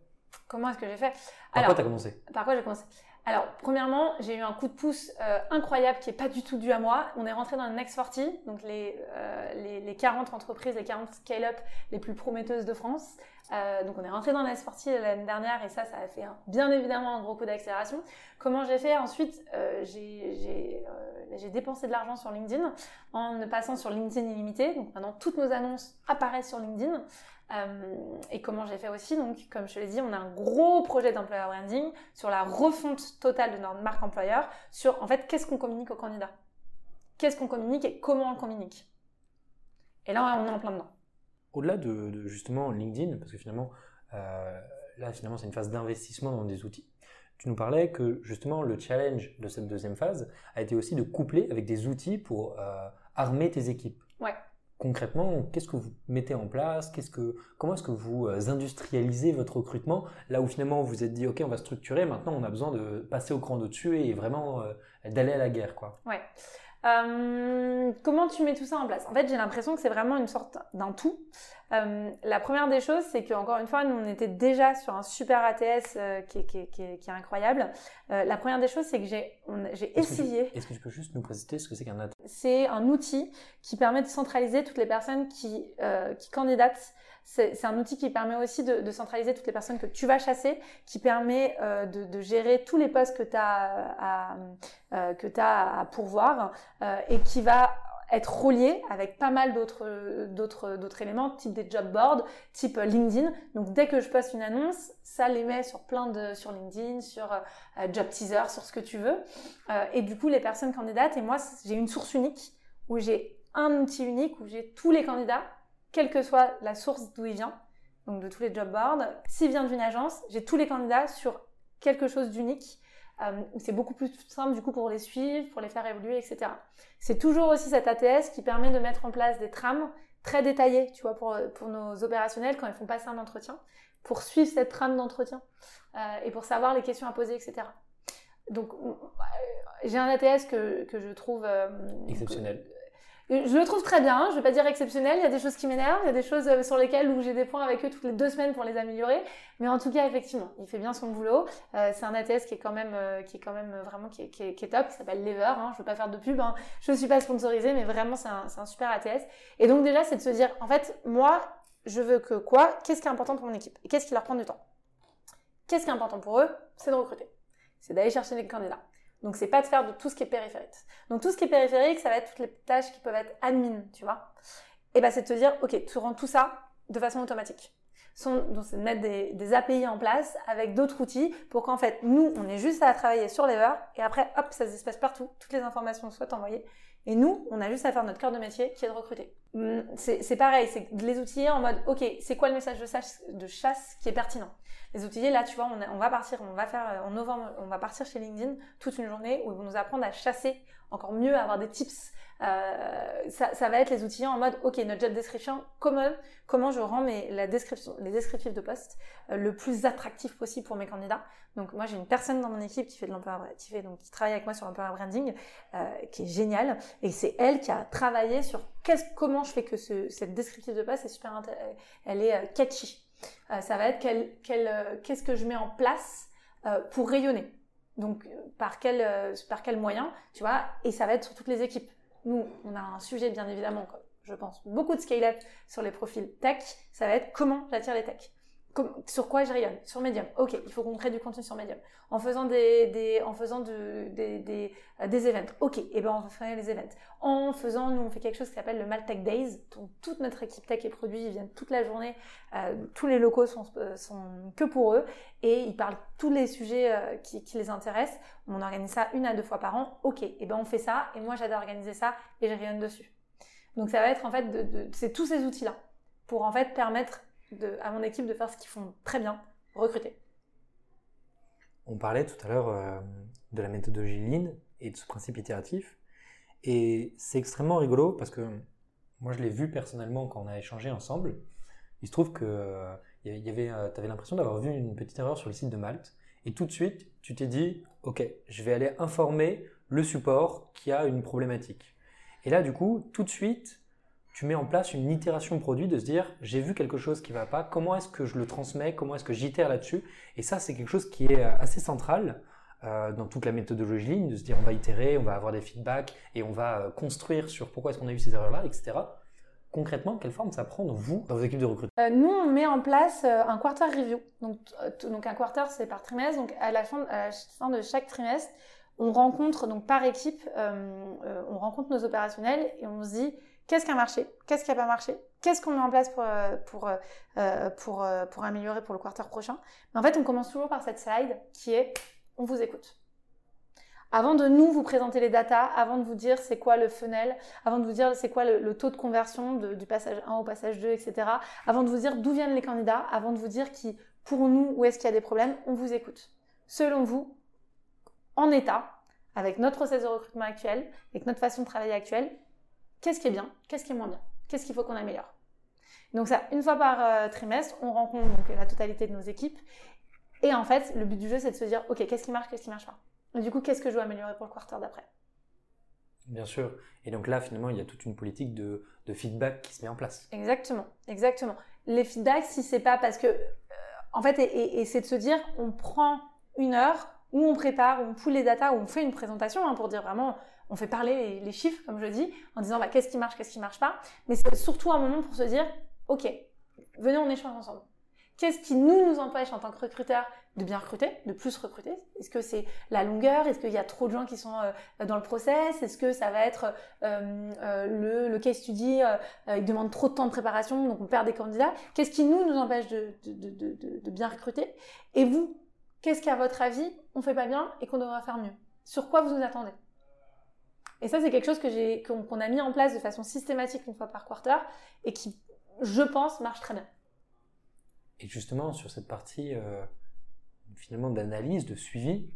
Comment est-ce que j'ai fait? Par quoi tu as commencé? Par quoi j'ai commencé? Alors, premièrement, j'ai eu un coup de pouce euh, incroyable qui n'est pas du tout dû à moi. On est rentré dans le Next 40, donc les, euh, les, les, 40 entreprises, les 40 scale-up les plus prometteuses de France. Euh, donc, on est rentré dans le Next 40 l'année dernière et ça, ça a fait bien évidemment un gros coup d'accélération. Comment j'ai fait? Ensuite, j'ai dépensé de l'argent sur LinkedIn en passant sur LinkedIn illimité. Donc, maintenant, toutes nos annonces apparaissent sur LinkedIn. Euh, et comment j'ai fait aussi, donc comme je l'ai dit, on a un gros projet d'employer branding sur la refonte totale de notre marque employeur, sur en fait qu'est-ce qu'on communique aux candidats, qu'est-ce qu'on communique et comment on le communique? Et là, on est en plein dedans. Au-delà de, justement LinkedIn, parce que finalement, euh, là finalement c'est une phase d'investissement dans des outils. Tu nous parlais que justement le challenge de cette deuxième phase a été aussi de coupler avec des outils pour euh, armer tes équipes. Concrètement, qu'est-ce que vous mettez en place? Comment est-ce que vous euh, industrialisez votre recrutement? Là où finalement vous vous êtes dit, OK, on va structurer, maintenant on a besoin de passer au cran au-dessus et vraiment euh, d'aller à la guerre. Quoi. Euh, comment tu mets tout ça en place? En fait, j'ai l'impression que c'est vraiment une sorte d'un tout. Euh, la première des choses, c'est qu'encore une fois, nous, on était déjà sur un super ATS euh, qui, est, qui, qui, est, incroyable. La première des choses, c'est que j'ai essayé... Est-ce que tu peux juste nous préciser ce que c'est qu'un ATS C'est un outil qui permet de centraliser toutes les personnes qui, qui candidatent c'est un outil qui permet aussi de, centraliser toutes les personnes que tu vas chasser, qui permet euh, de, gérer tous les postes que tu as, à, euh, à pourvoir euh, et qui va être relié avec pas mal d'autres éléments type des job boards type LinkedIn. Donc dès que je poste une annonce ça les met sur plein de sur LinkedIn sur job teaser sur ce que tu veux. Et du coup les personnes candidates et moi j'ai une source unique où j'ai un outil unique où j'ai tous les candidats quelle que soit la source d'où il vient, donc de tous les job boards. S'il vient d'une agence, j'ai tous les candidats sur quelque chose d'unique. Euh, c'est beaucoup plus simple du coup pour les suivre, pour les faire évoluer, etc. C'est toujours aussi cet ATS qui permet de mettre en place des trames très détaillées, tu vois, pour, pour nos opérationnels quand ils font passer un entretien, pour suivre cette trame d'entretien euh, et pour savoir les questions à poser, etc. Donc, euh, j'ai un ATS que, que je trouve exceptionnel. Je le trouve très bien, je vais pas dire exceptionnel, il y a des choses qui m'énervent, il y a des choses euh, sur lesquelles j'ai des points avec eux toutes les deux semaines pour les améliorer, mais en tout cas effectivement, il fait bien son boulot. Euh, c'est un ATS qui est quand même euh, qui est quand même vraiment qui est, top, qui s'appelle Lever, hein, je veux pas faire de pub, hein. je suis pas sponsorisée, mais vraiment c'est un, super ATS. Et donc déjà c'est de se dire, en fait moi je veux que quoi? Qu'est-ce qui est important pour mon équipe? Et qu'est-ce qui leur prend du temps? Qu'est-ce qui est important pour eux? C'est de recruter, c'est d'aller chercher des candidats. Donc c'est pas de faire de tout ce qui est périphérique. Donc tout ce qui est périphérique, ça va être toutes les tâches qui peuvent être admin, tu vois. Et bah c'est de te dire, ok, tu rends tout ça de façon automatique. Donc c'est de mettre des, API en place avec d'autres outils pour qu'en fait nous on ait juste à travailler sur Lever et après hop ça se passe partout, toutes les informations soient envoyées et nous on a juste à faire notre cœur de métier qui est de recruter. Hum, c'est pareil, c'est de les outiller en mode ok c'est quoi le message de chasse qui est pertinent? Les outillés, là, tu vois, on, va partir, on va faire en novembre, on va partir chez LinkedIn toute une journée où ils vont nous apprendre à chasser encore mieux, à avoir des tips. Euh, ça, va être les outillés en mode, ok, notre job description, comment, comment je rends mes, la description, les descriptifs de poste euh, le plus attractif possible pour mes candidats. Donc moi j'ai une personne dans mon équipe qui fait de qui travaille avec moi sur l'emploi branding, euh, qui est géniale, et c'est elle qui a travaillé sur comment je fais que ce, cette descriptif de poste est super, elle est euh, catchy. Euh, ça va être qu'est-ce que je mets en place pour rayonner. Donc, par quel, par quel moyen, tu vois, et ça va être sur toutes les équipes. Nous, on a un sujet, bien évidemment, je pense, beaucoup de scale-up sur les profils tech. Ça va être comment j'attire les techs sur quoi je rayonne? Sur Medium. Ok, il faut qu'on crée du contenu sur Medium. En faisant des, des en faisant de, des, euh, des events. Ok, et eh ben on va faire les events. En faisant, nous on fait quelque chose qui s'appelle le Maltech Days. Toute notre équipe tech et produits, ils viennent toute la journée. Euh, tous les locaux sont, euh, sont que pour eux et ils parlent tous les sujets qui, les intéressent. On organise ça une à deux fois par an. Ok, et eh ben on fait ça et moi j'adore organiser ça et je rayonne dessus. Donc ça va être en fait de c'est tous ces outils là pour en fait permettre à mon équipe de faire ce qu'ils font très bien, recruter. On parlait tout à l'heure euh, de la méthodologie Lean et de ce principe itératif. Et c'est extrêmement rigolo parce que moi je l'ai vu personnellement quand on a échangé ensemble. Il se trouve que euh, y avait, euh, tu avais l'impression d'avoir vu une petite erreur sur le site de Malte. Et tout de suite, tu t'es dit, OK, je vais aller informer le support qui a une problématique. Et là, du coup, tout de suite, tu mets en place une itération produit de se dire j'ai vu quelque chose qui va pas, comment est-ce que je le transmets, comment est-ce que j'itère là-dessus? Et ça, c'est quelque chose qui est euh, assez central euh, dans toute la méthodologie ligne, de se dire on va itérer, on va avoir des feedbacks et on va euh, construire sur pourquoi est-ce qu'on a eu ces erreurs-là, etc. Concrètement, quelle forme ça prend vous, dans vos équipes de recrutement? Nous, on met en place un quarter review. Donc, donc un quarter, c'est par trimestre. Donc à la, fin, à la fin de chaque trimestre, on rencontre donc par équipe, on rencontre nos opérationnels et on se dit Qu'est-ce qui a marché? Qu'est-ce qui n'a pas marché? Qu'est-ce qu'on met en place pour, euh, pour, euh, pour, euh, pour améliorer pour le quarter prochain? En fait, on commence toujours par cette slide qui est on vous écoute. Avant de nous vous présenter les datas, avant de vous dire c'est quoi le funnel, avant de vous dire c'est quoi le, taux de conversion du passage 1 au passage 2, etc., avant de vous dire d'où viennent les candidats, avant de vous dire qui, pour nous, où est-ce qu'il y a des problèmes, on vous écoute. Selon vous, en état, avec notre process de recrutement actuel, avec notre façon de travailler actuelle, qu'est-ce qui est bien, qu'est-ce qui est moins bien, qu'est-ce qu'il faut qu'on améliore. Donc ça, une fois par euh, trimestre, on rencontre donc la totalité de nos équipes. Et en fait, le but du jeu, c'est de se dire, ok, qu'est-ce qui marche, qu'est-ce qui marche pas. Et du coup, qu'est-ce que je dois améliorer pour le quarter d'après? Bien sûr. Et donc là, finalement, il y a toute une politique de, feedback qui se met en place. Exactement, exactement. Les feedbacks, si c'est pas parce que, euh, en fait, et, c'est de se dire, on prend une heure où on prépare, où on pousse les datas, où on fait une présentation hein, pour dire vraiment, on fait parler les, chiffres, comme je dis, en disant bah, qu'est-ce qui marche, qu'est-ce qui marche pas. Mais c'est surtout un moment pour se dire, ok, venez on échange ensemble. Qu'est-ce qui nous empêche en tant que recruteur de bien recruter, de plus recruter? Est-ce que c'est la longueur? Est-ce qu'il y a trop de gens qui sont euh, dans le process? Est-ce que ça va être euh, euh, le, case study Il demande trop de temps de préparation, donc on perd des candidats? Qu'est-ce qui nous empêche de bien recruter? Et vous, qu'est-ce qu'à votre avis on fait pas bien et qu'on devrait faire mieux? Sur quoi vous nous attendez? Et ça, c'est quelque chose que qu'on, a mis en place de façon systématique une fois par quarter et qui, je pense, marche très bien. Et justement, sur cette partie euh, finalement d'analyse, de suivi,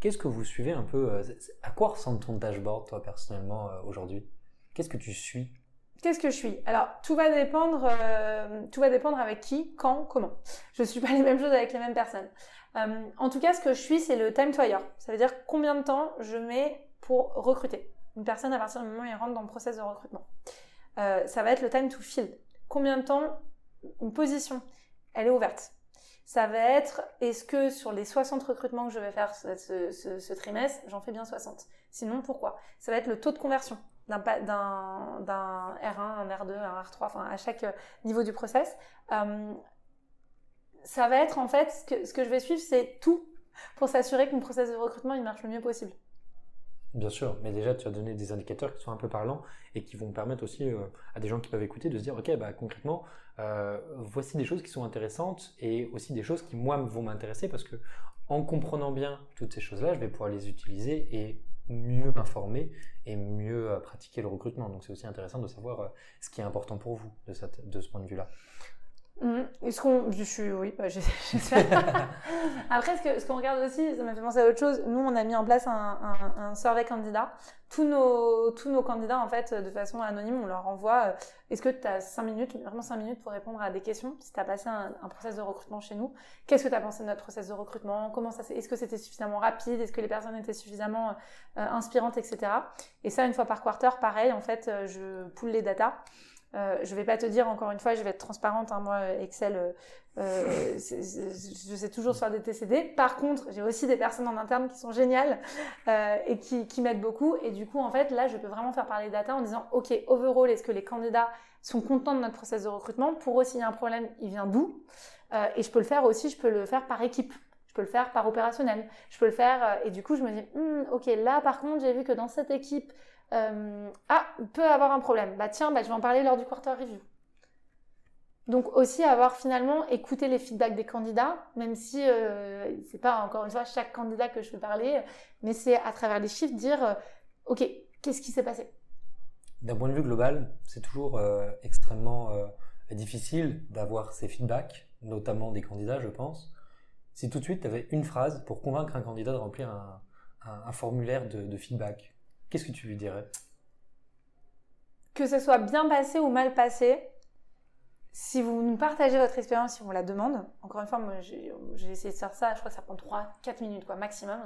qu'est-ce que vous suivez un peu? Euh, À quoi ressemble ton dashboard, toi, personnellement, euh, aujourd'hui? Qu'est-ce que tu suis? Qu'est-ce que je suis? Alors, tout va dépendre, tout va dépendre avec qui, quand, comment. Je suis (laughs) pas les mêmes choses avec les mêmes personnes. en tout cas, ce que je suis, c'est le time to hire. Ça veut dire combien de temps je mets pour recruter une personne à partir du moment où elle rentre dans le process de recrutement. Euh, ça va être le time to fill. Combien de temps une position, elle est ouverte Ça va être, est-ce que sur les 60 recrutements que je vais faire ce, trimestre, j'en fais bien 60 Sinon, pourquoi? Ça va être le taux de conversion d'un R1, un R2, un R3, enfin à chaque niveau du process. Euh, ça va être en fait, ce que, je vais suivre, c'est tout pour s'assurer que mon process de recrutement il marche le mieux possible. Bien sûr, mais déjà tu as donné des indicateurs qui sont un peu parlants et qui vont permettre aussi euh, à des gens qui peuvent écouter de se dire ok bah concrètement euh, voici des choses qui sont intéressantes et aussi des choses qui moi vont m'intéresser parce que en comprenant bien toutes ces choses-là, je vais pouvoir les utiliser et mieux m'informer et mieux euh, pratiquer le recrutement. Donc c'est aussi intéressant de savoir ce qui est important pour vous de, de ce point de vue-là. Mhm. Est-ce qu'on, je suis, oui, bah, (laughs) j'espère. (laughs) Après, ce que, ce qu'on regarde aussi, ça m'a fait penser à autre chose. Nous, on a mis en place un, un, un survey candidat. Tous nos, tous nos candidats, en fait, de façon anonyme, on leur envoie. euh, Est-ce que tu as 5 minutes, vraiment 5 minutes pour répondre à des questions? Si tu as passé un, un process de recrutement chez nous, qu'est-ce que tu as pensé de notre process de recrutement? Comment ça s'est- Est-ce que c'était suffisamment rapide? Est-ce que les personnes étaient suffisamment euh, inspirantes, etc. Et ça, une fois par quarter, pareil, en fait, euh, je poule les datas. Euh, je vais pas te dire encore une fois, je vais être transparente. Hein, moi, Excel, euh, euh, je sais toujours faire des TCD. Par contre, j'ai aussi des personnes en interne qui sont géniales et qui, m'aident beaucoup. Et du coup, en fait, là, je peux vraiment faire parler data en disant, ok, overall, est-ce que les candidats sont contents de notre process de recrutement? Pour eux, s'il y a un problème, il vient d'où? Et je peux le faire aussi, je peux le faire par équipe. Je peux le faire par opérationnel. Je peux le faire. et du coup, je me dis, Hmm, ok, là, par contre, j'ai vu que dans cette équipe, euh, ah, peut avoir un problème. Bah tiens, bah, je vais en parler lors du quarter review. Donc aussi avoir finalement écouté les feedbacks des candidats, même si euh, c'est pas encore une fois chaque candidat que je fais parler, mais c'est à travers les chiffres dire, euh, ok, qu'est-ce qui s'est passé? D'un point de vue global, c'est toujours euh, extrêmement difficile d'avoir ces feedbacks, notamment des candidats, je pense. Si tout de suite tu avais une phrase pour convaincre un candidat de remplir un, formulaire de feedback, qu'est-ce que tu lui dirais? Que ce soit bien passé ou mal passé, si vous nous partagez votre expérience, si on la demande, encore une fois, j'ai essayé de faire ça, je crois que ça prend 3-4 minutes quoi, maximum,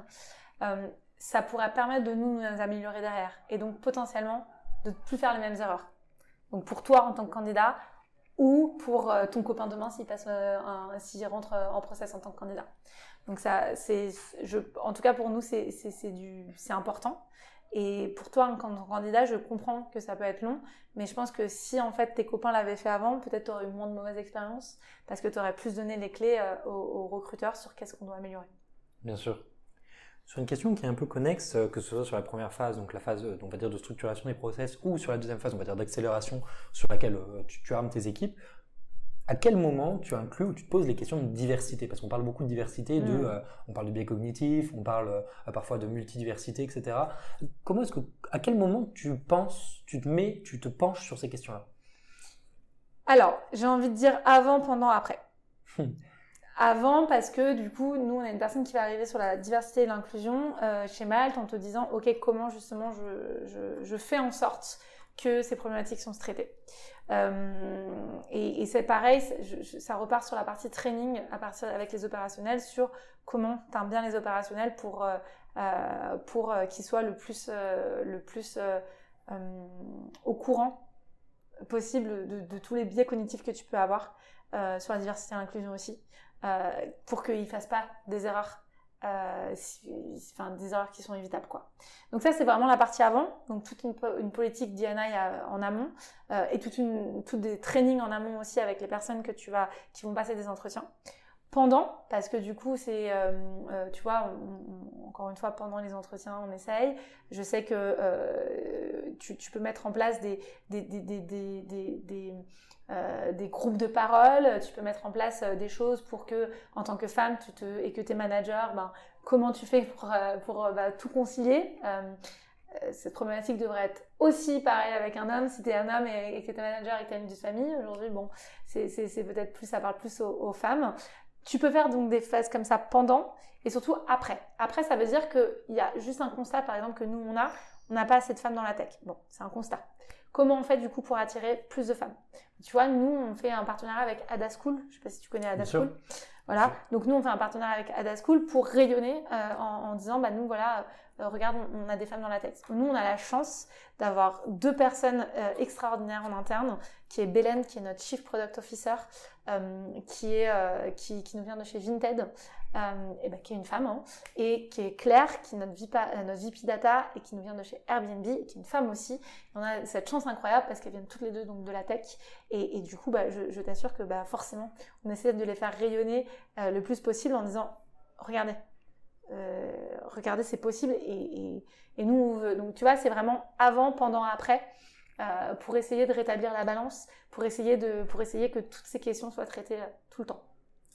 euh, ça pourrait permettre de nous, améliorer derrière et donc potentiellement de ne plus faire les mêmes erreurs. Donc pour toi en tant que candidat ou pour euh, ton copain demain s'il passe euh, s'il rentre en process en tant que candidat. Donc ça c'est en tout cas pour nous c'est c'est important. Et pour toi, en tant que candidat, je comprends que ça peut être long, mais je pense que si en fait tes copains l'avaient fait avant, peut-être tu aurais eu moins de mauvaises expériences parce que tu aurais plus donné les clés euh, aux, recruteurs sur qu'est-ce qu'on doit améliorer. Bien sûr. Sur une question qui est un peu connexe, euh, que ce soit sur la première phase, donc la phase euh, on va dire de structuration des process, ou sur la deuxième phase, on va dire d'accélération, sur laquelle tu, tu armes tes équipes, à quel moment tu inclus ou tu te poses les questions de diversité? Parce qu'on parle beaucoup de diversité, de, Mm. euh, on parle de biais cognitif, on parle euh, parfois de multidiversité, etc. Comment est-ce que, à quel moment tu penses, tu te mets, tu te penches sur ces questions-là? Alors, j'ai envie de dire avant, pendant, après. Hmm. Avant, parce que du coup, nous, on a une personne qui va arriver sur la diversité et l'inclusion euh, chez Malte en te disant, OK, comment justement je, je, je fais en sorte que ces problématiques sont traitées? Euh, et c'est pareil, ça repart sur la partie training à partir avec les opérationnels sur comment tu bien les opérationnels pour, euh, euh, pour qu'ils soient le plus, le plus au courant possible de, de tous les biais cognitifs que tu peux avoir sur la diversité et l'inclusion aussi, pour qu'ils ne fassent pas des erreurs, euh, enfin des erreurs qui sont évitables quoi. Donc ça c'est vraiment la partie avant, donc toute une, po- une politique D&I à- en amont euh, et toute une, toutes des trainings en amont aussi avec les personnes que tu vas, qui vont passer des entretiens. Pendant, parce que du coup, c'est, euh, euh, tu vois, encore une fois, pendant les entretiens, on essaye. Je sais que euh, tu, peux mettre en place des, groupes de parole, tu peux mettre en place des choses pour que, en tant que femme, tu te, et que tu es manager, ben, comment tu fais pour, bah, tout concilier? Cette problématique devrait être aussi pareil avec un homme. Si tu es un homme et, et que tu es manager et que tu as une vie de famille, aujourd'hui, bon, c'est peut-être plus, ça parle plus aux femmes. Tu peux faire donc des phases comme ça pendant et surtout après. Après, ça veut dire qu'il y a juste un constat, par exemple, que nous, on a, on n'a pas assez de femmes dans la tech. Bon, c'est un constat. Comment on fait du coup pour attirer plus de femmes? Tu vois, nous, on fait un partenariat avec Ada School. Je sais pas si tu connais Ada. School. Voilà. Donc nous, on fait un partenariat avec Ada School pour rayonner euh, en, en disant, bah nous, voilà, euh, regarde, on, on a des femmes dans la tech. Nous, on a la chance d'avoir deux personnes euh, extraordinaires en interne, qui est Belen, qui est notre Chief Product Officer, euh, qui, est, euh, qui, qui nous vient de chez Vinted, euh, et ben, qui est une femme, hein, et qui est Claire, qui est notre VP, euh, notre VP Data, et qui nous vient de chez Airbnb, et qui est une femme aussi. Et on a cette chance incroyable parce qu'elles viennent toutes les deux donc, de la tech, et, du coup, bah, je, t'assure que bah, forcément, on essaie de les faire rayonner euh, le plus possible en disant, regardez, euh, regardez, c'est possible, et, et, nous. Donc, tu vois, c'est vraiment avant, pendant, après, euh, pour essayer de rétablir la balance, pour essayer, de, pour essayer que toutes ces questions soient traitées tout le temps.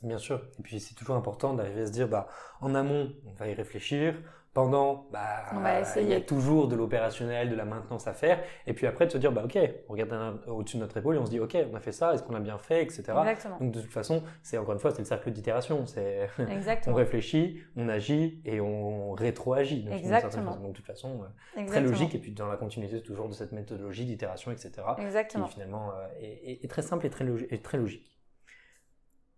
Bien sûr. Et puis c'est toujours important d'arriver à se dire, bah, en amont, on va y réfléchir. Pendant, bah, On va il y a toujours de l'opérationnel, de la maintenance à faire. Et puis après, de se dire, bah, ok, on regarde au-dessus de notre épaule et on se dit, ok, on a fait ça, est-ce qu'on a bien fait, etc. Exactement. Donc de toute façon, c'est encore une fois, c'est le cercle d'itération. C'est (laughs) on réfléchit, on agit et on rétro-agit. donc, Exactement. Donc de toute façon, euh, très logique. Et puis dans la continuité toujours de cette méthodologie d'itération, etc. Exactement. qui finalement euh, est, est- est très simple et très, logi- et très logique.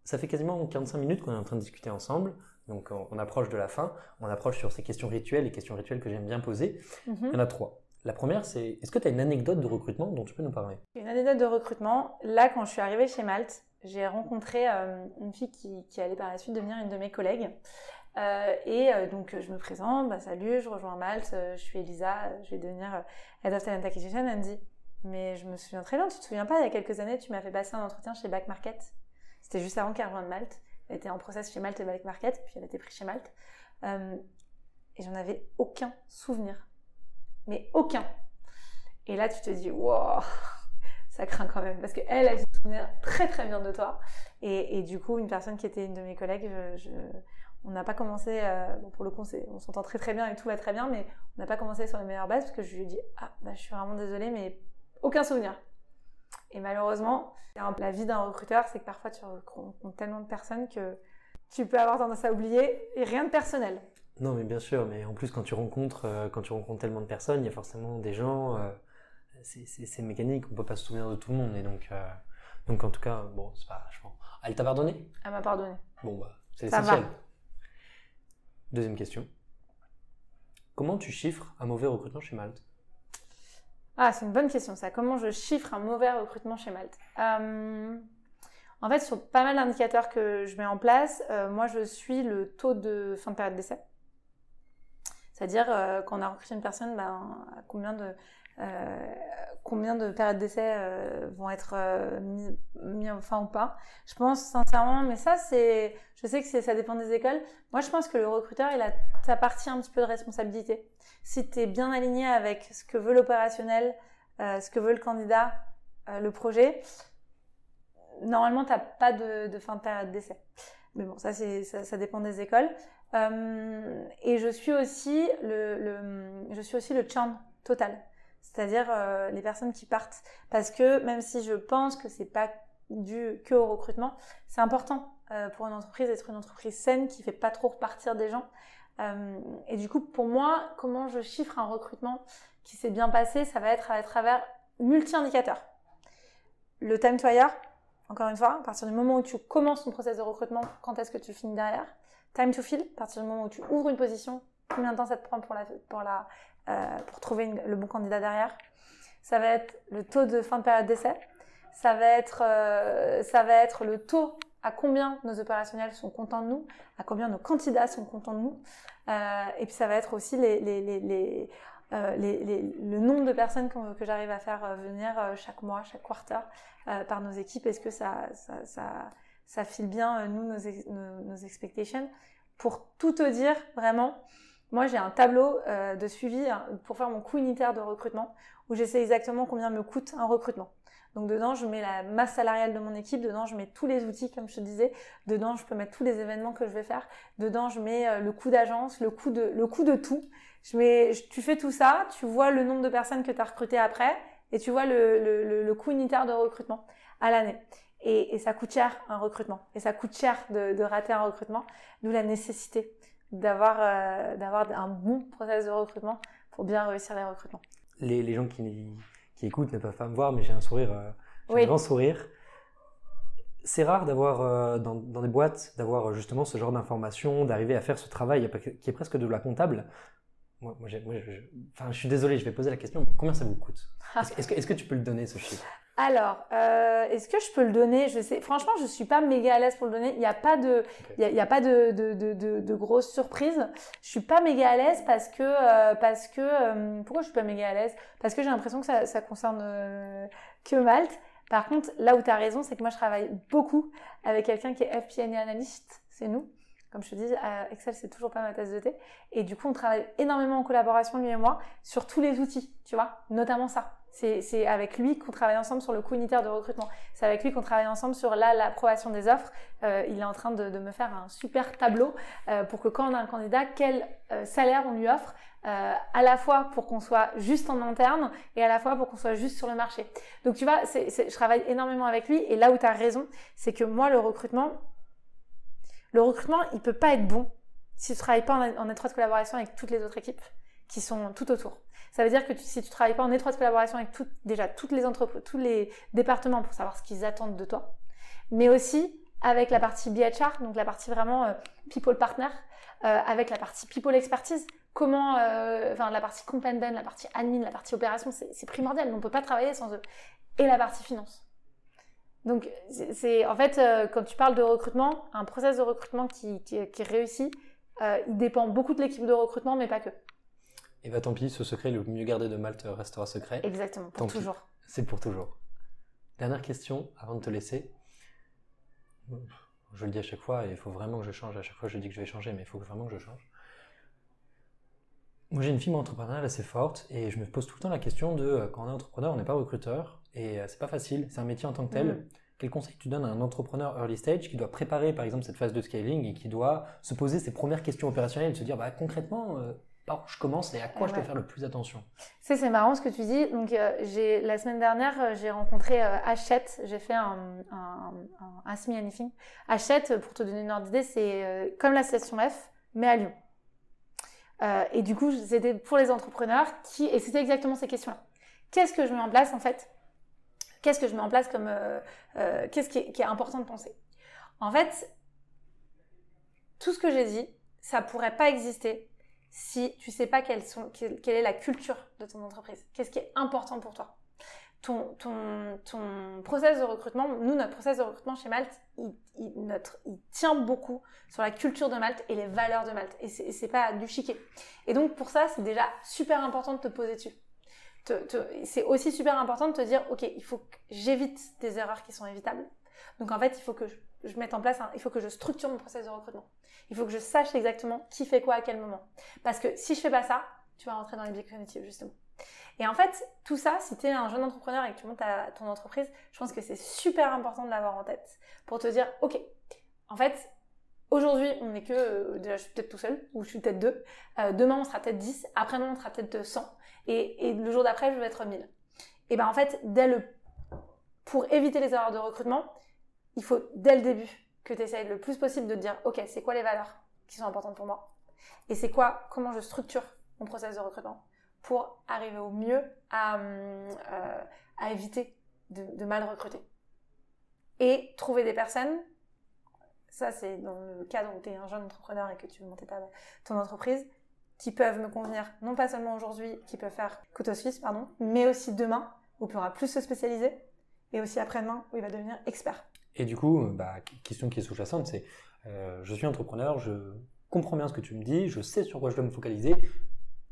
Ça fait quasiment 45 minutes qu'on est en train de discuter ensemble. Donc on, on approche de la fin, on approche sur ces questions rituelles, les questions rituelles que j'aime bien poser. Mhm. Il y en a trois. La première, c'est est-ce que tu as une anecdote de recrutement dont tu peux nous parler? Une anecdote de recrutement. Là, quand je suis arrivée chez Malte, j'ai rencontré euh, une fille qui, qui allait par la suite devenir une de mes collègues. Euh, et euh, donc, je me présente, bah, salut, je rejoins Malte, je suis Elisa, je vais devenir Head of Talent Acquisition. Elle me dit, mais je me souviens très bien, tu te souviens pas, il y a quelques années, tu m'as fait passer un entretien chez Back Market? C'était juste avant qu'elle rejoigne Malte. Elle était en process chez Malte et Back Market, puis elle a été prise chez Malte. Euh, et j'en avais aucun souvenir. Mais aucun. Et là, tu te dis, wow, (laughs) ça craint quand même. Parce qu'elle, elle se souvenait très très bien de toi. Et, du coup, une personne qui était une de mes collègues, on n'a pas commencé, euh, bon, pour le coup, on s'entend très très bien et tout va très bien, mais on n'a pas commencé sur les meilleures bases parce que je lui ai dit, ah, bah, je suis vraiment désolée, mais aucun souvenir. Et malheureusement, la vie d'un recruteur, c'est que parfois tu rencontres tellement de personnes que tu peux avoir tendance à oublier et rien de personnel. Non, mais bien sûr, mais en plus, quand tu rencontres, euh, quand tu rencontres tellement de personnes, il y a forcément des gens. euh, c'est- mécanique, on peut pas se souvenir de tout le monde. Et donc, euh, donc en tout cas, bon, c'est pas. Je pense- Ah, Elle t'a pardonné? Elle m'a pardonné. Bon, bah, c'est Ça essentiel. va. Deuxième question. Comment tu chiffres un mauvais recrutement chez Malte? Ah, c'est une bonne question ça. Comment je chiffre un mauvais recrutement chez Malte Euh, En fait, sur pas mal d'indicateurs que je mets en place, euh, moi je suis le taux de fin de période d'essai. C'est-à-dire, euh, quand on a recruté une personne, ben, à combien de, combien de périodes d'essai euh, vont être euh, mis, en fin ou pas. Je pense sincèrement, mais ça, c'est, je sais que ça dépend des écoles. Moi, je pense que le recruteur, il a sa partie un petit peu de responsabilité. Si tu es bien aligné avec ce que veut l'opérationnel, euh, ce que veut le candidat, le projet, normalement, tu n'as pas de, fin de période d'essai. Mais bon, ça, ça, dépend des écoles. Et je suis aussi le, le- je suis aussi le total. C'est-à-dire euh, les personnes qui partent. Parce que même si je pense que c'est pas dû que au recrutement, c'est important euh, pour une entreprise d'être une entreprise saine qui fait pas trop repartir des gens. Euh, et du coup, pour moi, comment je chiffre un recrutement qui s'est bien passé, ça va être à travers multi-indicateurs. Le time to hire, encore une fois, à partir du moment où tu commences ton process de recrutement, quand est-ce que tu finis derrière? Time to fill, à partir du moment où tu ouvres une position, combien de temps ça te prend pour, la, pour, la, euh, pour trouver le bon candidat derrière Ça va être le taux de fin de période d'essai. Ça va être, euh, ça va être le taux à combien nos opérationnels sont contents de nous, à combien nos candidats sont contents de nous. Euh, et puis ça va être aussi le nombre de personnes que j'arrive à faire venir chaque mois, chaque quarter par nos équipes. Est-ce que ça, ça, ça, file bien, nous, nos expectations? Pour tout te dire, vraiment, moi j'ai un tableau euh, de suivi hein, pour faire mon coût unitaire de recrutement où je sais exactement combien me coûte un recrutement. Donc dedans, je mets la masse salariale de mon équipe, dedans, je mets tous les outils, comme je te disais, dedans, je peux mettre tous les événements que je vais faire, dedans, je mets euh, le coût d'agence, le coût de, le coût de tout. Je mets, tu fais tout ça, tu vois le nombre de personnes que tu as recrutées après, et tu vois le, le, coût unitaire de recrutement à l'année. Et, et ça coûte cher un recrutement, et ça coûte cher de, de rater un recrutement, d'où la nécessité d'avoir euh, d'avoir un bon process de recrutement pour bien réussir les recrutements. les, les gens qui, qui écoutent ne peuvent pas me voir, mais j'ai un sourire, euh, j'ai Oui. un grand sourire. C'est rare d'avoir euh, dans, dans des boîtes d'avoir justement ce genre d'informations, d'arriver à faire ce travail qui est presque de la comptable. Moi, moi, je, je- enfin, je suis désolé, je vais poser la question. mais Combien ça vous coûte? Est-ce que, est-ce que tu peux le donner ce chiffre? Alors, euh, est-ce que je peux le donner? Je sais, franchement, je suis pas méga à l'aise pour le donner. Il n'y a pas de, il y a, pas de, de, de, de, grosses surprises. Je suis pas méga à l'aise parce que, euh, parce que, euh, pourquoi je suis pas méga à l'aise? Parce que j'ai l'impression que ça, ça concerne euh, que Malte. Par contre, là où tu as raison, c'est que moi, je travaille beaucoup avec quelqu'un qui est FP&A analyste, c'est nous. Comme je te dis, Excel, c'est toujours pas ma tasse de thé. Et du coup, on travaille énormément en collaboration, lui et moi, sur tous les outils, tu vois, notamment ça. C'est avec lui qu'on travaille ensemble sur le coût unitaire de recrutement. C'est avec lui qu'on travaille ensemble sur l'approbation des offres. Euh, il est en train de, me faire un super tableau euh, pour que quand on a un candidat, quel euh, salaire on lui offre, à la fois pour qu'on soit juste en interne et à la fois pour qu'on soit juste sur le marché. Donc tu vois, je travaille énormément avec lui et là où tu as raison, c'est que moi, le recrutement, le recrutement, il peut pas être bon si tu travailles pas en étroite collaboration avec toutes les autres équipes qui sont tout autour. Ça veut dire que si tu travailles pas en étroite collaboration avec déjà toutes les entreprises, tous les départements pour savoir ce qu'ils attendent de toi, mais aussi avec la partie BHR, donc la partie vraiment euh, people partner, euh, avec la partie people expertise, comment, euh, la partie complaint la partie admin, la partie opération, c'est primordial. On ne peut pas travailler sans eux. Et la partie finance. Donc c'est en fait quand tu parles de recrutement, un process de recrutement qui, qui, qui réussit, il dépend beaucoup de l'équipe de recrutement, mais pas que. Et bah tant pis, ce secret le mieux gardé de Malte restera secret. Exactement, pour toujours. C'est pour toujours. Dernière question avant de te laisser. Je le dis à chaque fois, et il faut vraiment que je change. À chaque fois, je dis que je vais changer, mais il faut vraiment que je change. Moi, j'ai une fibre entrepreneuriale assez forte, et je me pose tout le temps la question de euh, quand on est entrepreneur, on n'est pas recruteur, et euh, c'est pas facile. C'est un métier en tant que tel. Mm. Quel conseil tu donnes à un entrepreneur early stage qui doit préparer, par exemple, cette phase de scaling et qui doit se poser ses premières questions opérationnelles et se dire, bah, concrètement, euh, par où je commence et à quoi je dois faire le plus attention? C'est c'est marrant ce que tu dis. Donc euh, j'ai la semaine dernière j'ai rencontré euh, Hachette. J'ai fait un un, un, semi anything. Hachette pour te donner une ordre d'idée c'est comme la station F mais à Lyon. et du coup c'était pour les entrepreneurs qui et c'était exactement ces questions-là. Qu'est-ce que je mets en place en fait? Qu'est-ce que je mets en place comme qu'est-ce qui est, qui est important de penser En fait tout ce que j'ai dit ça pourrait pas exister si tu sais pas quelle, est la culture de ton entreprise. Qu'est-ce qui est important pour toi? Ton, ton, process de recrutement, nous, notre process de recrutement chez Malte, il tient beaucoup sur la culture de Malte et les valeurs de Malte. Et c'est pas du chiquet. Et donc, pour ça, c'est déjà super important de te poser dessus. C'est aussi super important de te dire, OK, il faut que j'évite des erreurs qui sont évitables. Donc, en fait, il faut que je, mette en place, il faut que je structure mon process de recrutement. Il faut que je sache exactement qui fait quoi à quel moment. Parce que si je fais pas ça, tu vas rentrer dans les biais cognitifs, justement. Et en fait, tout ça, si tu es un jeune entrepreneur et que tu montes ton entreprise, je pense que c'est super important de l'avoir en tête pour te dire, OK, en fait, aujourd'hui, on n'est que, euh, déjà, je suis peut-être tout seul, ou je suis peut-être deux. Euh, demain, on sera peut-être 10. Après-demain, on sera peut-être 100. Et, le jour d'après, je vais être 1000. Et ben en fait, pour éviter les erreurs de recrutement, il faut, dès le début, que tu essayes le plus possible de te dire, OK, c'est quoi les valeurs qui sont importantes pour moi? Et c'est quoi, comment je structure mon process de recrutement pour arriver au mieux à, euh, éviter de, mal recruter? Et trouver des personnes, ça c'est dans le cadre où tu es un jeune entrepreneur et que tu veux monter ta, ton entreprise, qui peuvent me convenir, non pas seulement aujourd'hui, qui peuvent faire couteau suisse, pardon, mais aussi demain, où il pourra plus se spécialiser, et aussi après-demain, où il va devenir expert. Et du coup, bah, question qui est sous-jacente, c'est euh, je suis entrepreneur, je comprends bien ce que tu me dis, je sais sur quoi je dois me focaliser.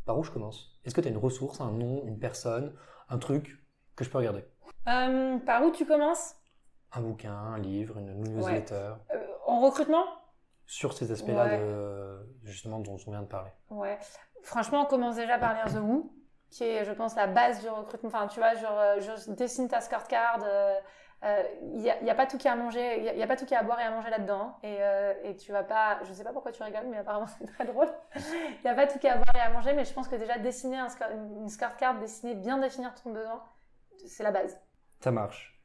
Par où je commence? Est-ce que tu as une ressource, un nom, une personne, un truc que je peux regarder? Euh, Par où tu commences? Un bouquin, un livre, une newsletter? Euh, en recrutement? Sur ces aspects-là, justement, dont on vient de parler. Ouais. Franchement, on commence déjà par lire The Who, qui est, je pense, la base du recrutement. Enfin, tu vois, genre, je dessine ta scorecard il euh, n'y a, a, pas tout qui a à manger, il y, a pas tout qui a à boire et à manger là-dedans. Et, euh, et, tu vas pas, je sais pas pourquoi tu rigoles, mais apparemment (laughs) c'est très drôle. Il n'y a pas tout qui a à boire et à manger, mais je pense que déjà dessiner un, une card, dessiner, bien définir ton besoin, c'est la base. Ça marche.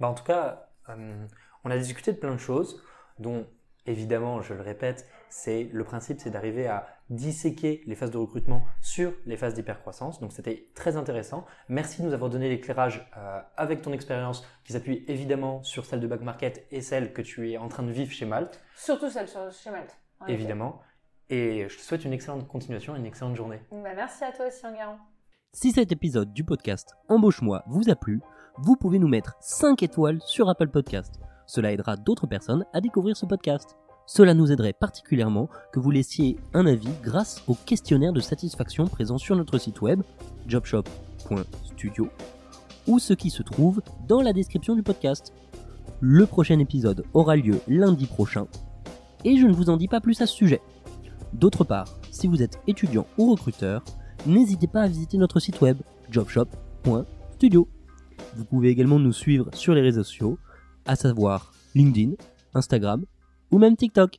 Bah, en tout cas, euh, on a discuté de plein de choses, dont évidemment, je le répète, c'est le principe, c'est d'arriver à disséquer les phases de recrutement sur les phases d'hypercroissance. Donc c'était très intéressant. Merci de nous avoir donné l'éclairage euh, avec ton expérience qui s'appuie évidemment sur celle de Back Market et celle que tu es en train de vivre chez Malte. Surtout celle chez Malte. Évidemment. Et je te souhaite une excellente continuation et une excellente journée. Bah, merci à toi aussi, Enguerrand. Si cet épisode du podcast Embauche-moi vous a plu, vous pouvez nous mettre 5 étoiles sur Apple Podcast. Cela aidera d'autres personnes à découvrir ce podcast. Cela nous aiderait particulièrement que vous laissiez un avis grâce au questionnaire de satisfaction présent sur notre site web jobshop.studio ou ce qui se trouve dans la description du podcast. Le prochain épisode aura lieu lundi prochain. Et je ne vous en dis pas plus à ce sujet. D'autre part, si vous êtes étudiant ou recruteur, n'hésitez pas à visiter notre site web jobshop.studio. Vous pouvez également nous suivre sur les réseaux sociaux, à savoir LinkedIn, Instagram ou même TikTok.